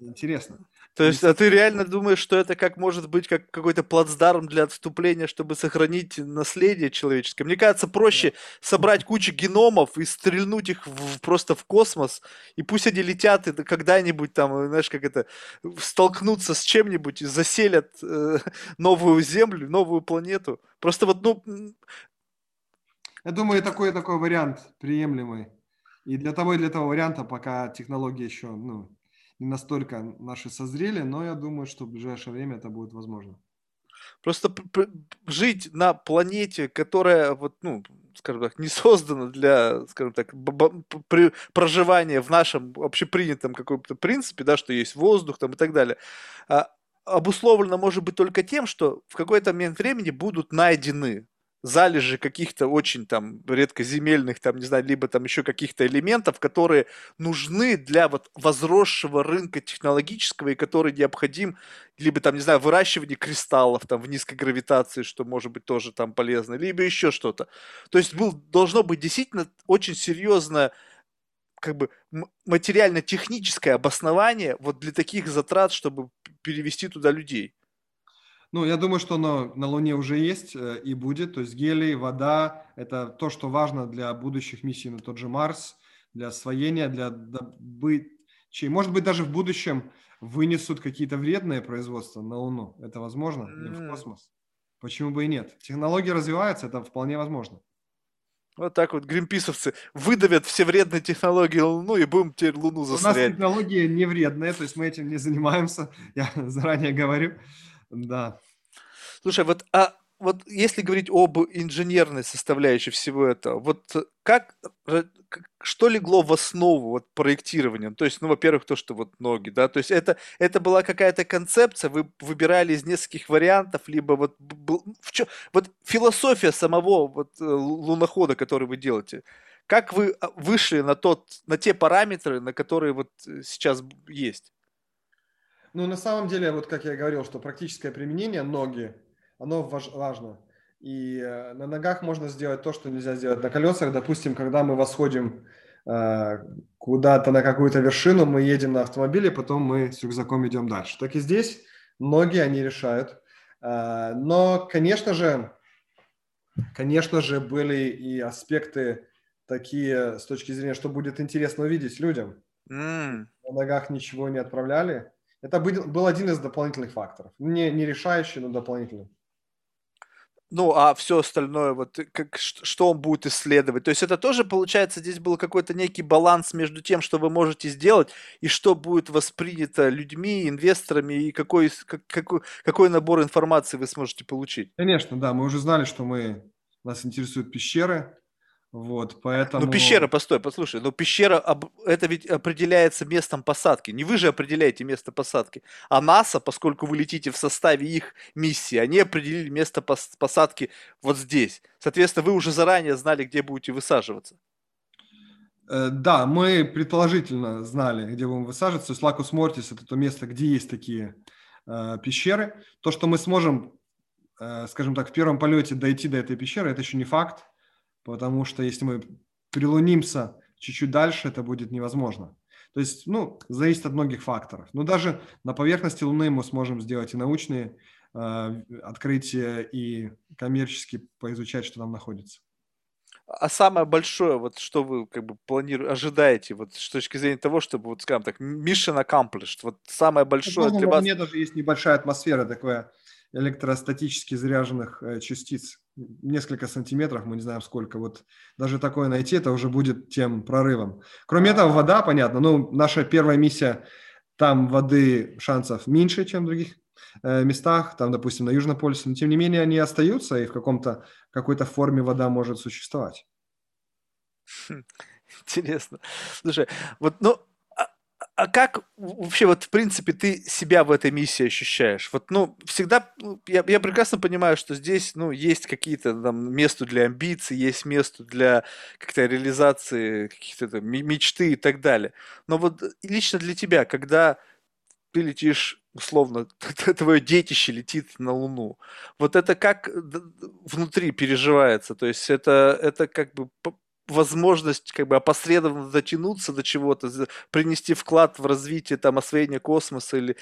интересно. То есть, а ты реально думаешь, что это как может быть как какой-то плацдарм для отступления, чтобы сохранить наследие человеческое? Мне кажется, проще собрать кучу геномов и стрельнуть их в, просто в космос, и пусть они летят и когда-нибудь там, знаешь, как это, столкнутся с чем-нибудь и заселят э, новую Землю, новую планету. Просто вот, ну... Я думаю, такой, такой вариант приемлемый. И для того и для того варианта, пока технология еще ну, не настолько наши созрели, но я думаю, что в ближайшее время это будет возможно. Просто жить на планете, которая вот, ну, скажем так, не создана для, скажем так, проживания в нашем общепринятом каком-то принципе, да, что есть воздух там и так далее, а, обусловлено может быть только тем, что в какой-то момент времени будут найдены залежи каких-то очень там редкоземельных, там, не знаю, либо там еще каких-то элементов, которые нужны для вот возросшего рынка технологического и который необходим, либо там, не знаю, выращивание кристаллов там в низкой гравитации, что может быть тоже там полезно, либо еще что-то. То есть был, должно быть действительно очень серьезное как бы материально-техническое обоснование вот для таких затрат, чтобы перевести туда людей. Ну, я думаю, что оно на Луне уже есть э, и будет. То есть гелий, вода – это то, что важно для будущих миссий на тот же Марс, для освоения, для добычи. Может быть, даже в будущем вынесут какие-то вредные производства на Луну. Это возможно? Или в космос? Почему бы и нет? Технологии развиваются, это вполне возможно. Вот так вот гримписовцы выдавят все вредные технологии Луну и будем теперь Луну засорять. У нас технологии не вредные, то есть мы этим не занимаемся, я заранее говорю. Да. Слушай, вот, а вот если говорить об инженерной составляющей всего этого, вот как, что легло в основу вот проектирования? То есть, ну, во-первых, то, что вот ноги, да, то есть это, это была какая-то концепция, вы выбирали из нескольких вариантов, либо вот, в чё, вот философия самого вот э, лунохода, который вы делаете, как вы а, вышли на, тот, на те параметры, на которые вот э, сейчас есть? Ну, на самом деле, вот как я говорил, что практическое применение ноги, оно важ, важно. И э, на ногах можно сделать то, что нельзя сделать на колесах. Допустим, когда мы восходим э, куда-то на какую-то вершину, мы едем на автомобиле, потом мы с рюкзаком идем дальше. Так и здесь ноги они решают. Э, но, конечно же, конечно же, были и аспекты такие с точки зрения, что будет интересно увидеть людям. Mm. На ногах ничего не отправляли Это был один из дополнительных факторов. Не, не решающий, но дополнительный. Ну, а все остальное, вот как, что он будет исследовать. То есть это тоже, получается, здесь был какой-то некий баланс между тем, что вы можете сделать, и что будет воспринято людьми, инвесторами, и какой, какой, какой набор информации вы сможете получить. Конечно, да. Мы уже знали, что мы, нас интересуют пещеры, вот, ну, поэтому... Ну, пещера, постой, послушай, но ну, пещера, это ведь определяется местом посадки. Не вы же определяете место посадки, а НАСА, поскольку вы летите в составе их миссии, они определили место посадки вот здесь. Соответственно, вы уже заранее знали, где будете высаживаться. Э, да, мы предположительно знали, где будем высаживаться. То есть Лакус Мортис – это то место, где есть такие э, пещеры. То, что мы сможем, э, скажем так, в первом полете дойти до этой пещеры, это еще не факт потому что если мы прилунимся чуть-чуть дальше, это будет невозможно. То есть, ну, зависит от многих факторов. Но даже на поверхности Луны мы сможем сделать и научные э, открытия, и коммерчески поизучать, что там находится. А самое большое, вот что вы как бы планируете, ожидаете, вот с точки зрения того, чтобы, вот скажем так, mission accomplished, вот самое большое для вас... У меня даже есть небольшая атмосфера такое электростатически заряженных э, частиц, несколько сантиметров, мы не знаем сколько. Вот даже такое найти, это уже будет тем прорывом. Кроме этого, вода, понятно. Ну, наша первая миссия, там воды шансов меньше, чем в других э, местах, там, допустим, на Южном полюсе, но тем не менее они остаются, и в каком-то, какой-то форме вода может существовать. Хм, интересно. Слушай, вот, ну, а как вообще вот в принципе ты себя в этой миссии ощущаешь? Вот, ну, всегда, ну, я, я прекрасно понимаю, что здесь, ну, есть какие-то там места для амбиций, есть место для как-то реализации каких-то там мечты и так далее. Но вот лично для тебя, когда ты летишь условно, твое детище летит на Луну. Вот это как внутри переживается? То есть это, это как бы возможность как бы опосредованно дотянуться до чего-то, принести вклад в развитие там освоения космоса или...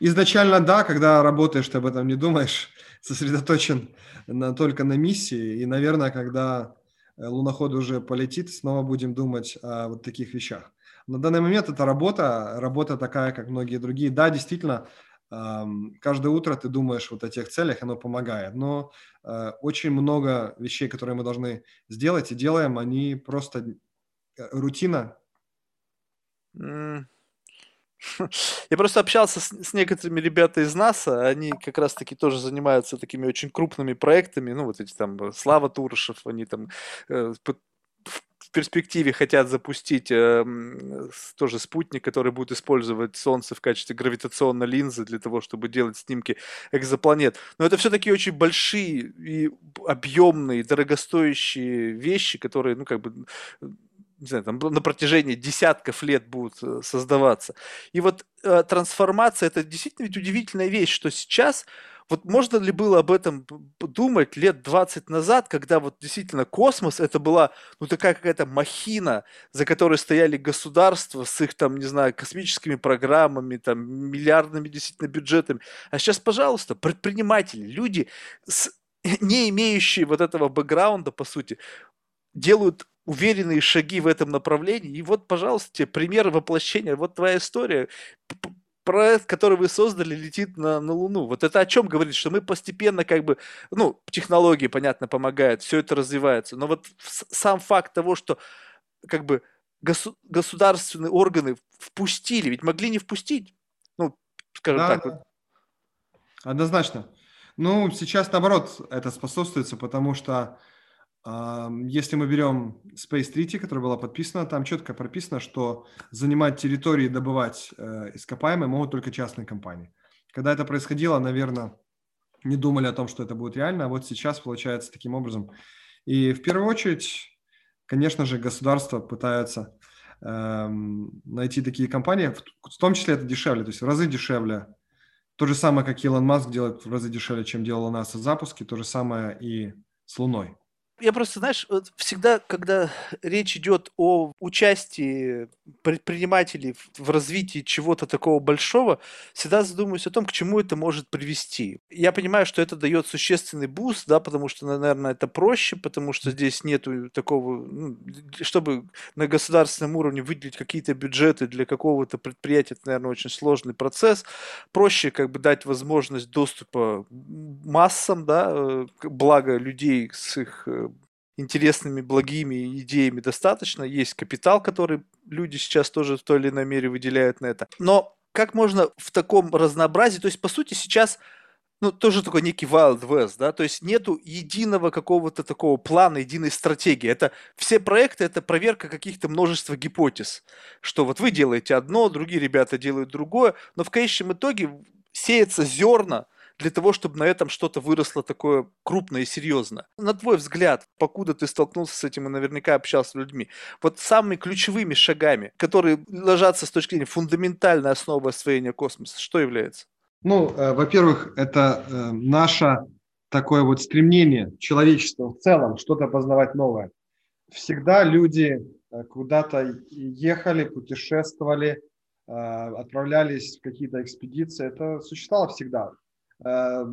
Изначально да, когда работаешь, ты об этом не думаешь, сосредоточен на, только на миссии. И, наверное, когда э, луноход уже полетит, снова будем думать о вот таких вещах. На данный момент это работа, работа такая, как многие другие. Да, действительно, каждое утро ты думаешь вот о тех целях, оно помогает. Но э, очень много вещей, которые мы должны сделать и делаем, они просто э, рутина. Я просто общался с, с некоторыми ребятами из НАСА, они как раз-таки тоже занимаются такими очень крупными проектами, ну вот эти там э, Слава Турышев, они там перспективе хотят запустить э, тоже спутник, который будет использовать Солнце в качестве гравитационной линзы для того, чтобы делать снимки экзопланет. Но это все-таки очень большие и объемные, дорогостоящие вещи, которые, ну, как бы не знаю, там на протяжении десятков лет будут э, создаваться. И вот э, трансформация это действительно ведь удивительная вещь, что сейчас вот можно ли было об этом думать лет 20 назад, когда вот действительно космос это была ну такая какая-то махина, за которой стояли государства с их там, не знаю, космическими программами, там, миллиардными действительно бюджетами. А сейчас, пожалуйста, предприниматели, люди, с, не имеющие вот этого бэкграунда, по сути, делают уверенные шаги в этом направлении. И вот, пожалуйста, тебе пример воплощения. Вот твоя история проект, который вы создали, летит на, на Луну. Вот это о чем говорит, что мы постепенно как бы, ну, технологии, понятно, помогают, все это развивается, но вот сам факт того, что как бы госу- государственные органы впустили, ведь могли не впустить, ну, скажем да, так. Да. Вот. Однозначно. Ну, сейчас, наоборот, это способствуется, потому что если мы берем Space Treaty, которая была подписана, там четко прописано, что занимать территории и добывать э, ископаемые могут только частные компании. Когда это происходило, наверное, не думали о том, что это будет реально, а вот сейчас получается таким образом. И в первую очередь, конечно же, государства пытаются эм, найти такие компании, в, том числе это дешевле, то есть в разы дешевле. То же самое, как Илон Маск делает в разы дешевле, чем делала НАСА запуски, то же самое и с Луной Я просто, знаешь, всегда, когда речь идет о участии предпринимателей в развитии чего-то такого большого, всегда задумываюсь о том, к чему это может привести. Я понимаю, что это дает существенный буст, да, потому что, наверное, это проще, потому что здесь нету такого, ну, чтобы на государственном уровне выделить какие-то бюджеты для какого-то предприятия, это, наверное, очень сложный процесс. Проще как бы дать возможность доступа массам, да, э, благо людей с их э, интересными, благими идеями достаточно. Есть капитал, который люди сейчас тоже в той или иной мере выделяют на это. Но как можно в таком разнообразии, то есть, по сути, сейчас ну, тоже такой некий Wild West, да, то есть нету единого какого-то такого плана, единой стратегии. Это все проекты, это проверка каких-то множества гипотез, что вот вы делаете одно, другие ребята делают другое, но в конечном итоге сеется зерна для того, чтобы на этом что-то выросло такое крупное и серьезное. На твой взгляд, покуда ты столкнулся с этим и наверняка общался с людьми, вот самыми ключевыми шагами, которые ложатся с точки зрения фундаментальной основы освоения космоса, что является? Ну, э, во-первых, это э, наше такое вот стремление человечества в целом что-то познавать новое. Всегда люди э, куда-то ехали, путешествовали, э, отправлялись в какие-то экспедиции. Это существовало всегда. Э,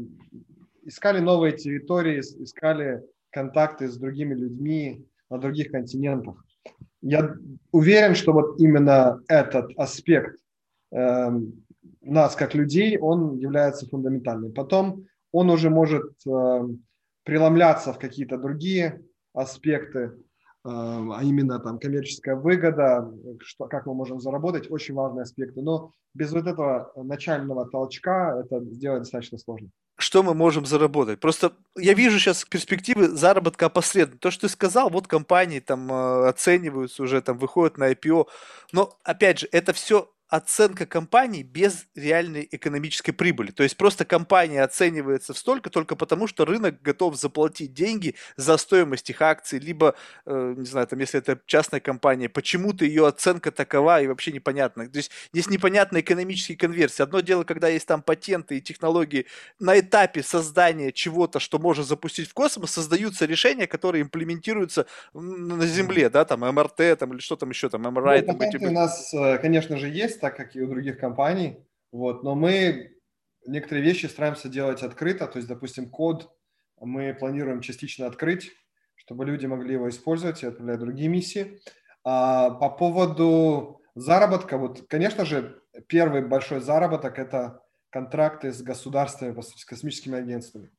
искали новые территории, искали контакты с другими людьми на других континентах. Я уверен, что вот именно этот аспект э, нас как людей, он является фундаментальным. Потом он уже может э, преломляться в какие-то другие аспекты, а именно там коммерческая выгода, что, как мы можем заработать, очень важные аспекты. Но без вот этого начального толчка это сделать достаточно сложно что мы можем заработать. Просто я вижу сейчас перспективы заработка опосредованно. То, что ты сказал, вот компании там э, оцениваются уже, там выходят на IPO. Но, опять же, это все оценка компании без реальной экономической прибыли. То есть просто компания оценивается в столько только потому, что рынок готов заплатить деньги за стоимость их акций, либо, э, не знаю, там, если это частная компания, почему-то ее оценка такова и вообще непонятно. То есть есть непонятная экономические конверсии. Одно дело, когда есть там патенты и технологии на этапе создания чего-то, что можно запустить в космос, создаются решения, которые имплементируются на Земле, да, там МРТ, там или что там еще, там МРА. Ну, там, эти... у нас, э, конечно же, есть так как и у других компаний. Вот, но мы некоторые вещи стараемся делать открыто, то есть, допустим, код мы планируем частично открыть, чтобы люди могли его использовать и отправлять другие миссии. А по поводу заработка, вот, конечно же, первый большой заработок – это контракты с государствами, с космическими агентствами.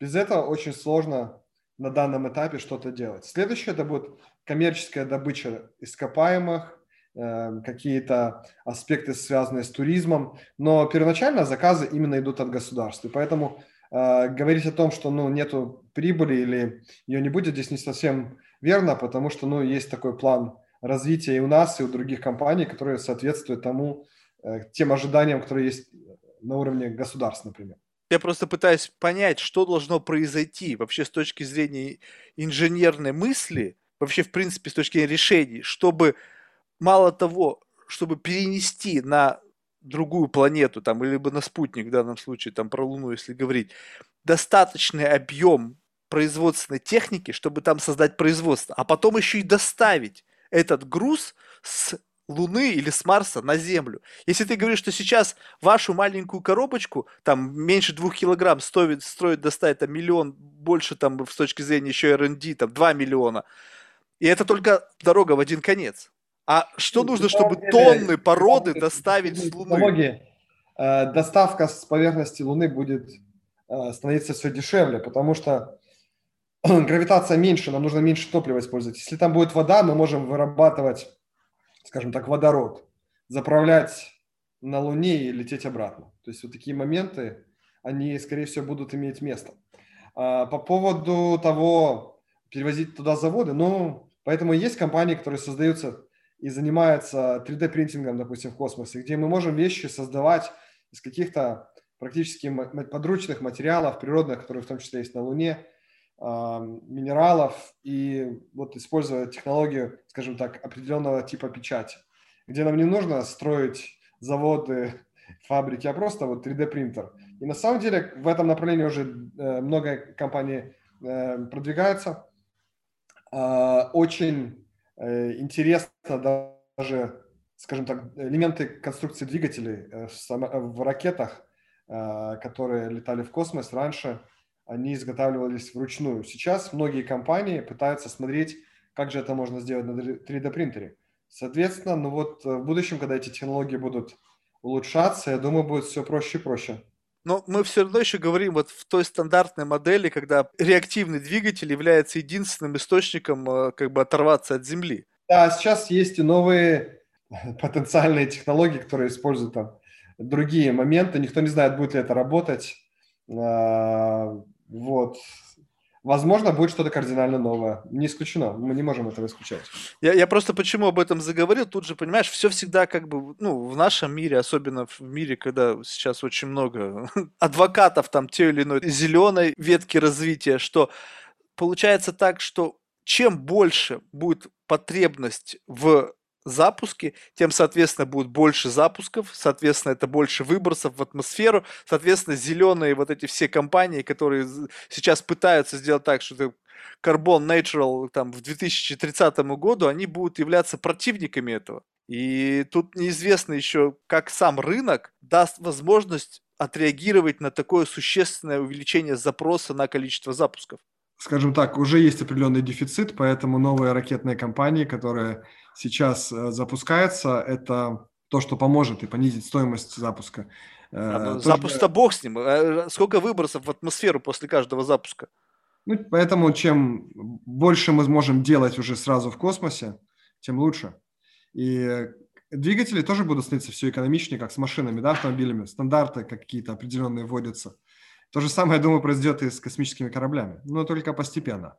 Без этого очень сложно на данном этапе что-то делать. Следующее – это будет коммерческая добыча ископаемых, какие-то аспекты, связанные с туризмом, но первоначально заказы именно идут от государства. Поэтому э, говорить о том, что ну, нету прибыли или ее не будет, здесь не совсем верно, потому что ну, есть такой план развития и у нас, и у других компаний, которые соответствуют тому, э, тем ожиданиям, которые есть на уровне государства, например. Я просто пытаюсь понять, что должно произойти вообще с точки зрения инженерной мысли, вообще, в принципе, с точки зрения решений, чтобы мало того, чтобы перенести на другую планету, там, либо на спутник в данном случае, там, про Луну, если говорить, достаточный объем производственной техники, чтобы там создать производство, а потом еще и доставить этот груз с Луны или с Марса на Землю. Если ты говоришь, что сейчас вашу маленькую коробочку, там меньше двух килограмм стоит, стоит доставить там миллион, больше там с точки зрения еще R&D, там 2 миллиона, и это только дорога в один конец. А что ну, нужно, чтобы деле, тонны породы доставить с Луны? Э, доставка с поверхности Луны будет э, становиться все дешевле, потому что гравитация меньше, нам нужно меньше топлива использовать. Если там будет вода, мы можем вырабатывать, скажем так, водород, заправлять на Луне и лететь обратно. То есть вот такие моменты, они, скорее всего, будут иметь место. А, по поводу того, перевозить туда заводы, ну, поэтому есть компании, которые создаются и занимается 3D-принтингом, допустим, в космосе, где мы можем вещи создавать из каких-то практически подручных материалов природных, которые в том числе есть на Луне, минералов, и вот используя технологию, скажем так, определенного типа печати, где нам не нужно строить заводы, фабрики, а просто вот 3D-принтер. И на самом деле в этом направлении уже э, много компаний э, продвигаются. А, очень интересно даже, скажем так, элементы конструкции двигателей э, в ракетах, а, которые летали в космос раньше, они изготавливались вручную. Сейчас многие компании пытаются смотреть, как же это можно сделать на 3D принтере. Соответственно, ну вот в будущем, когда эти технологии будут улучшаться, я думаю, будет все проще и проще. Но мы все равно еще говорим вот в той стандартной модели, когда реактивный двигатель является единственным источником э, как бы оторваться от Земли. Да, сейчас есть и новые потенциальные технологии, которые используют там другие моменты. Никто не знает, будет ли это работать. А, вот. Возможно, будет что-то кардинально новое. Не исключено. Мы не можем этого исключать. Я, я просто почему об этом заговорил, тут же, понимаешь, все всегда как бы, ну, в нашем мире, особенно в мире, когда сейчас очень много адвокатов там те или иной зеленой ветки развития, что получается так, что чем больше будет потребность в запуски, тем, соответственно, будет больше запусков, соответственно, это больше выбросов в атмосферу, соответственно, зеленые вот эти все компании, которые сейчас пытаются сделать так, что Carbon Natural там в 2030 году, они будут являться противниками этого. И тут неизвестно еще, как сам рынок даст возможность отреагировать на такое существенное увеличение запроса на количество запусков скажем так, уже есть определенный дефицит, поэтому новые ракетные компании, которые сейчас э, запускаются, это то, что поможет и понизить стоимость запуска. Э, а, ну, запуск-то бог с ним. Э, сколько выбросов в атмосферу после каждого запуска? Ну, поэтому чем больше мы сможем делать уже сразу в космосе, тем лучше. И двигатели тоже будут становиться все экономичнее, как с машинами, да, автомобилями. Стандарты какие-то определенные вводятся. То же самое, я думаю, произойдет и с космическими кораблями, но только постепенно.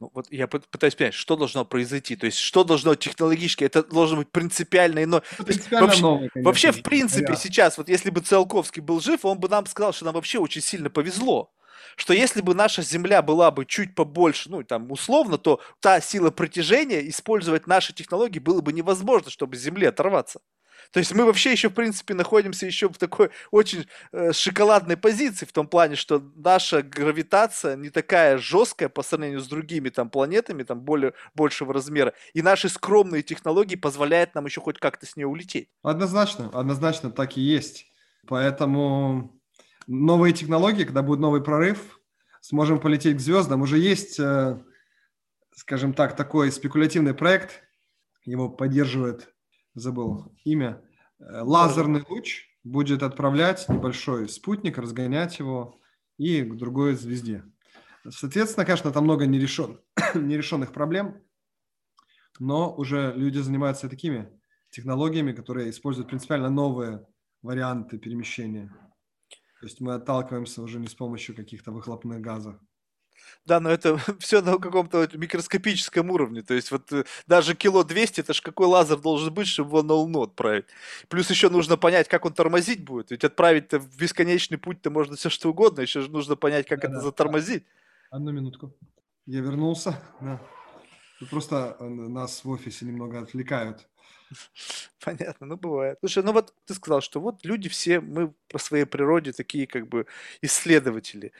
Ну, вот я пытаюсь понять, что должно произойти, то есть что должно технологически, это должно быть принципиально иное. Принципиально вообще, новое, конечно. вообще, в принципе, да. сейчас, вот если бы Циолковский был жив, он бы нам сказал, что нам вообще очень сильно повезло что если бы наша Земля была бы чуть побольше, ну, там, условно, то та сила притяжения, использовать наши технологии было бы невозможно, чтобы с Земли оторваться. То есть мы вообще еще, в принципе, находимся еще в такой очень э, шоколадной позиции, в том плане, что наша гравитация не такая жесткая по сравнению с другими там планетами, там более, большего размера, и наши скромные технологии позволяют нам еще хоть как-то с нее улететь. Однозначно, однозначно так и есть. Поэтому новые технологии, когда будет новый прорыв, сможем полететь к звездам. Уже есть, э, скажем так, такой спекулятивный проект, его поддерживает забыл имя, э, лазерный луч будет отправлять небольшой спутник, разгонять его и к другой звезде. Соответственно, конечно, там много нерешен, нерешенных проблем, но уже люди занимаются такими технологиями, которые используют принципиально новые варианты перемещения. То есть мы отталкиваемся уже не с помощью каких-то выхлопных газов. Да, но это все на каком-то микроскопическом уровне. То есть вот э, даже кило 200, это ж какой лазер должен быть, чтобы его на Луну отправить. Плюс еще нужно понять, как он тормозить будет. Ведь отправить в бесконечный путь-то можно все что угодно. Еще же нужно понять, как да, это да. затормозить. Одну минутку. Я вернулся. Да. Просто э, нас в офисе немного отвлекают. Понятно, ну бывает. Слушай, ну вот ты сказал, что вот люди все, мы по своей природе такие как бы исследователи.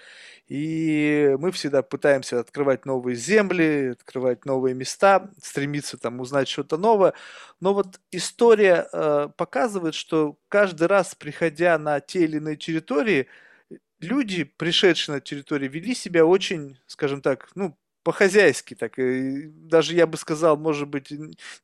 И мы всегда пытаемся открывать новые земли, открывать новые места, стремиться там узнать что-то новое. Но вот история э, показывает, что каждый раз, приходя на те или иные территории, люди, пришедшие на территорию, вели себя очень, скажем так, ну, по-хозяйски, так и даже я бы сказал, может быть,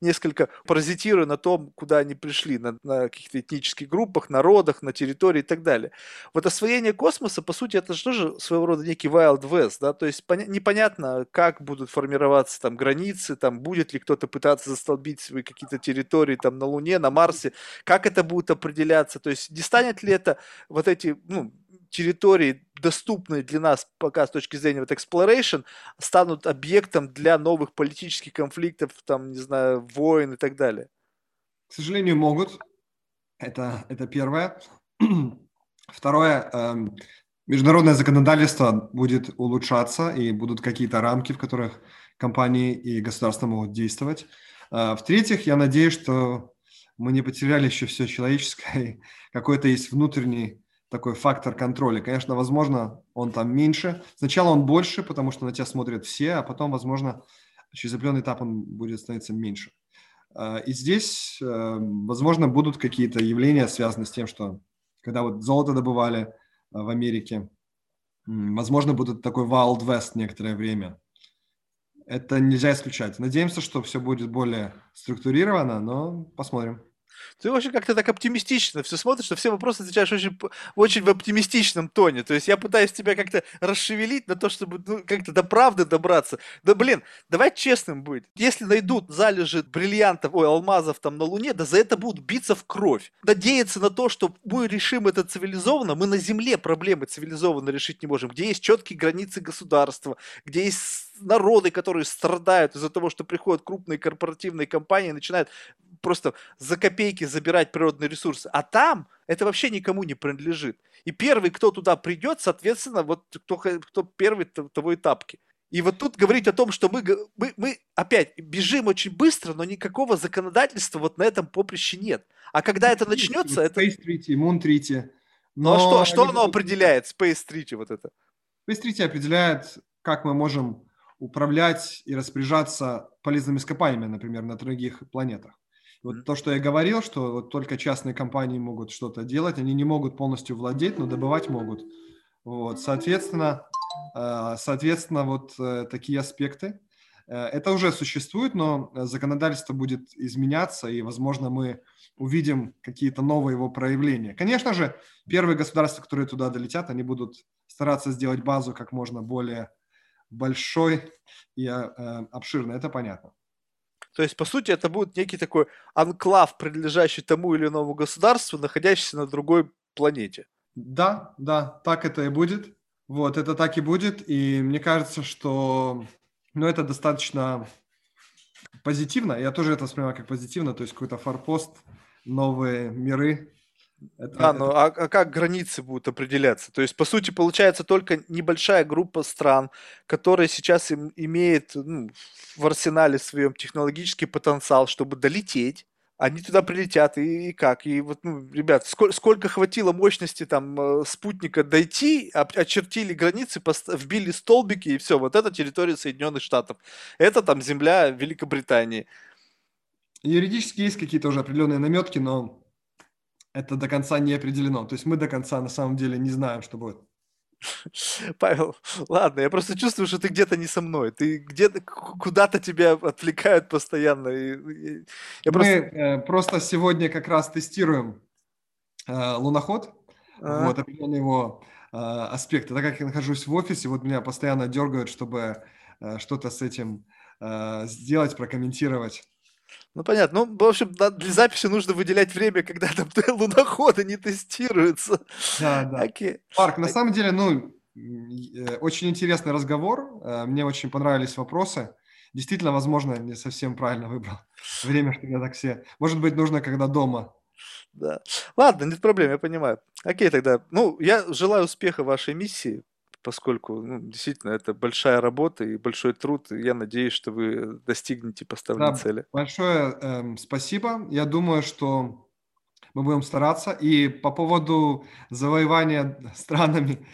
несколько паразитируя на том, куда они пришли, на, на каких-то этнических группах, народах, на территории и так далее. Вот освоение космоса, по сути, это же тоже своего рода некий Wild West, да, то есть поня- непонятно, как будут формироваться там границы, там будет ли кто-то пытаться застолбить свои какие-то территории там на Луне, на Марсе, как это будет определяться, то есть не станет ли это вот эти, ну, территории, доступные для нас пока с точки зрения вот exploration, станут объектом для новых политических конфликтов, там, не знаю, войн и так далее? К сожалению, могут. Это, это первое. Второе, эм, международное законодательство будет улучшаться, и будут какие-то рамки, в которых компании и государства могут действовать. Э, в-третьих, я надеюсь, что мы не потеряли еще все человеческое, какой-то есть внутренний такой фактор контроля. Конечно, возможно, он там меньше. Сначала он больше, потому что на тебя смотрят все, а потом, возможно, через определенный этап он будет становиться меньше. А, и здесь, э, возможно, будут какие-то явления, связанные с тем, что когда вот золото добывали в Америке, возможно, будет такой Wild West некоторое время. Это нельзя исключать. Надеемся, что все будет более структурировано, но посмотрим. Ты вообще как-то так оптимистично все смотришь, что все вопросы отвечаешь очень, очень в оптимистичном тоне. То есть я пытаюсь тебя как-то расшевелить на то, чтобы ну, как-то до правды добраться. Да блин, давай честным быть. Если найдут залежи бриллиантов, ой, алмазов там на Луне, да за это будут биться в кровь. Надеяться на то, что мы решим это цивилизованно, мы на Земле проблемы цивилизованно решить не можем. Где есть четкие границы государства, где есть народы, которые страдают из-за того, что приходят крупные корпоративные компании и начинают просто за копейки забирать природные ресурсы. А там это вообще никому не принадлежит. И первый, кто туда придет, соответственно, вот кто, кто первый, того и тапки. И вот тут говорить о том, что мы, мы, мы опять бежим очень быстро, но никакого законодательства вот на этом поприще нет. А когда это начнется... Space это... Treaty, Moon Treaty. Но, ну, а что, что оно определяет, Space Treaty вот это? Space Treaty определяет, как мы можем управлять и распоряжаться полезными ископаемыми, например, на других планетах. Вот то, что я говорил, что вот только частные компании могут что-то делать, они не могут полностью владеть, но добывать могут. Вот, соответственно, э, соответственно, вот э, такие аспекты. Э, это уже существует, но законодательство будет изменяться, и, возможно, мы увидим какие-то новые его проявления. Конечно же, первые государства, которые туда долетят, они будут стараться сделать базу как можно более большой и обширной, это понятно. То есть, по сути, это будет некий такой анклав, принадлежащий тому или иному государству, находящийся на другой планете. Да, да, так это и будет. Вот, это так и будет. И мне кажется, что ну, это достаточно позитивно. Я тоже это воспринимаю как позитивно, то есть какой-то форпост, новые миры, это, да, но а, а как границы будут определяться? То есть, по сути, получается только небольшая группа стран, которая сейчас им, имеет ну, в арсенале своем технологический потенциал, чтобы долететь. Они туда прилетят, и, и как? И вот, ну, ребят, сколько, сколько хватило мощности там э, спутника дойти, очертили границы, вбили столбики, и все, вот это территория Соединенных Штатов. Это там земля Великобритании. Юридически есть какие-то уже определенные наметки, но это до конца не определено. То есть мы до конца на самом деле не знаем, что будет. Павел, ладно, я просто чувствую, что ты где-то не со мной. Ты где-то куда-то тебя отвлекают постоянно. И, я Мы просто... Э, просто сегодня как раз тестируем э, луноход, а. вот определенные его э, аспекты. Так как я нахожусь в офисе, вот меня постоянно дергают, чтобы э, что-то с этим э, сделать, прокомментировать. Ну, понятно. Ну, в общем, для записи нужно выделять время, когда там луноходы не тестируются. Да, да. Окей. Марк, на самом деле, ну, э, очень интересный разговор. Э, мне очень понравились вопросы. Действительно, возможно, не совсем правильно выбрал время, что я так все... Может быть, нужно, когда дома. Да. Ладно, нет проблем, я понимаю. Окей, тогда. Ну, я желаю успеха вашей миссии поскольку ну, действительно это большая работа и большой труд, и я надеюсь, что вы достигнете поставленной да, цели. Большое э, спасибо. Я думаю, что мы будем стараться. И по поводу завоевания странами,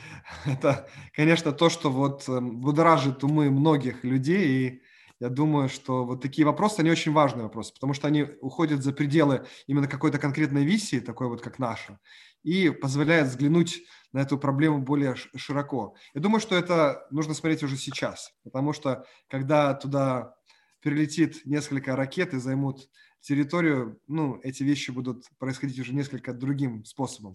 это, конечно, то, что вот э, будоражит умы многих людей. И я думаю, что вот такие вопросы, они очень важные вопросы, потому что они уходят за пределы именно какой-то конкретной висии, такой вот как наша, и позволяют взглянуть на эту проблему более широко. Я думаю, что это нужно смотреть уже сейчас, потому что когда туда перелетит несколько ракет и займут территорию, ну, эти вещи будут происходить уже несколько другим способом.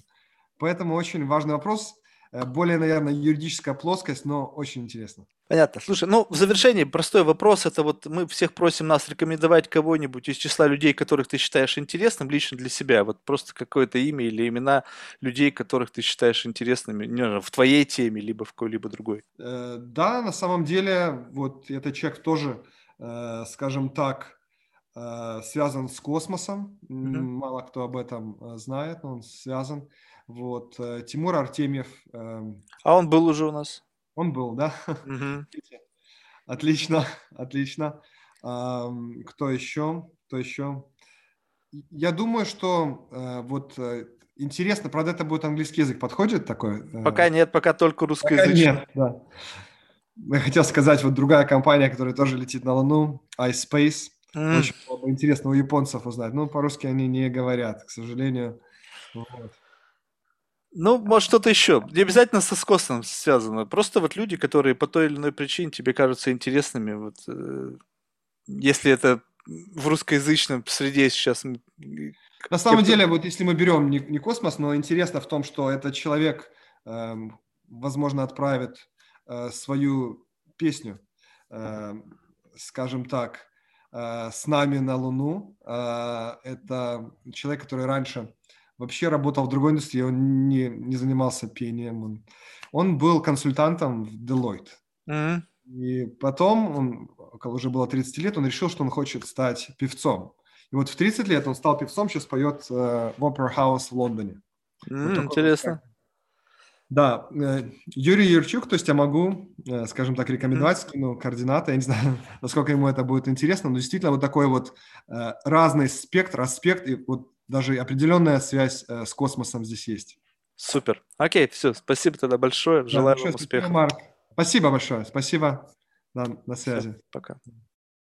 Поэтому очень важный вопрос. Э, более, наверное, юридическая плоскость, но очень интересно. Понятно. Слушай, ну, в завершении простой вопрос. Это вот мы всех просим нас рекомендовать кого-нибудь из числа людей, которых ты считаешь интересным лично для себя. Вот просто какое-то имя или имена людей, которых ты считаешь интересными не знаю, в твоей теме, либо в какой-либо другой. Э, да, на самом деле, вот этот человек тоже, э, скажем так, связан с космосом. Mm-hmm. Мало кто об этом э, знает, но он связан. Вот, э, Тимур Артемьев. Эм, а он был уже у нас? Он был, да? Угу. Отлично, отлично. Кто еще? Кто еще? Я думаю, что э, вот э, интересно, правда, это будет английский язык. Подходит такой? Пока нет, пока только русскоязычный. Пока нет, да. я хотел сказать, вот другая компания, которая тоже летит на Луну, iSpace. Mm. Очень было бы интересно у японцев узнать. Ну, по-русски они не говорят, к сожалению. Вот. Ну, может, что-то еще. Не обязательно со скосом связано. Просто вот люди, которые по той или иной причине тебе кажутся интересными, вот э, если это в русскоязычном среде сейчас... На самом деле, вот если мы берем не, не космос, но интересно в том, что этот человек, э, возможно, отправит э, свою песню, э, скажем так, с нами на Луну. Э, это человек, который раньше вообще работал в другой индустрии, он не, не занимался пением. Он, он был консультантом в Deloitte. Mm-hmm. И потом, он, когда уже было 30 лет, он решил, что он хочет стать певцом. И вот в 30 лет он стал певцом, сейчас поет э, в Opera House в Лондоне. Mm, вот интересно. Да, э, Юрий Юрчук, то есть я могу, э, скажем так, рекомендовать, скину координаты, я не знаю, насколько ему это будет интересно, но действительно вот такой вот э, разный спектр, аспект, и вот даже определенная связь с космосом здесь есть. Супер. Окей, все, спасибо тогда большое, желаю да, большое вам успеха. Марк. Спасибо большое, спасибо, да, на связи. Все, пока.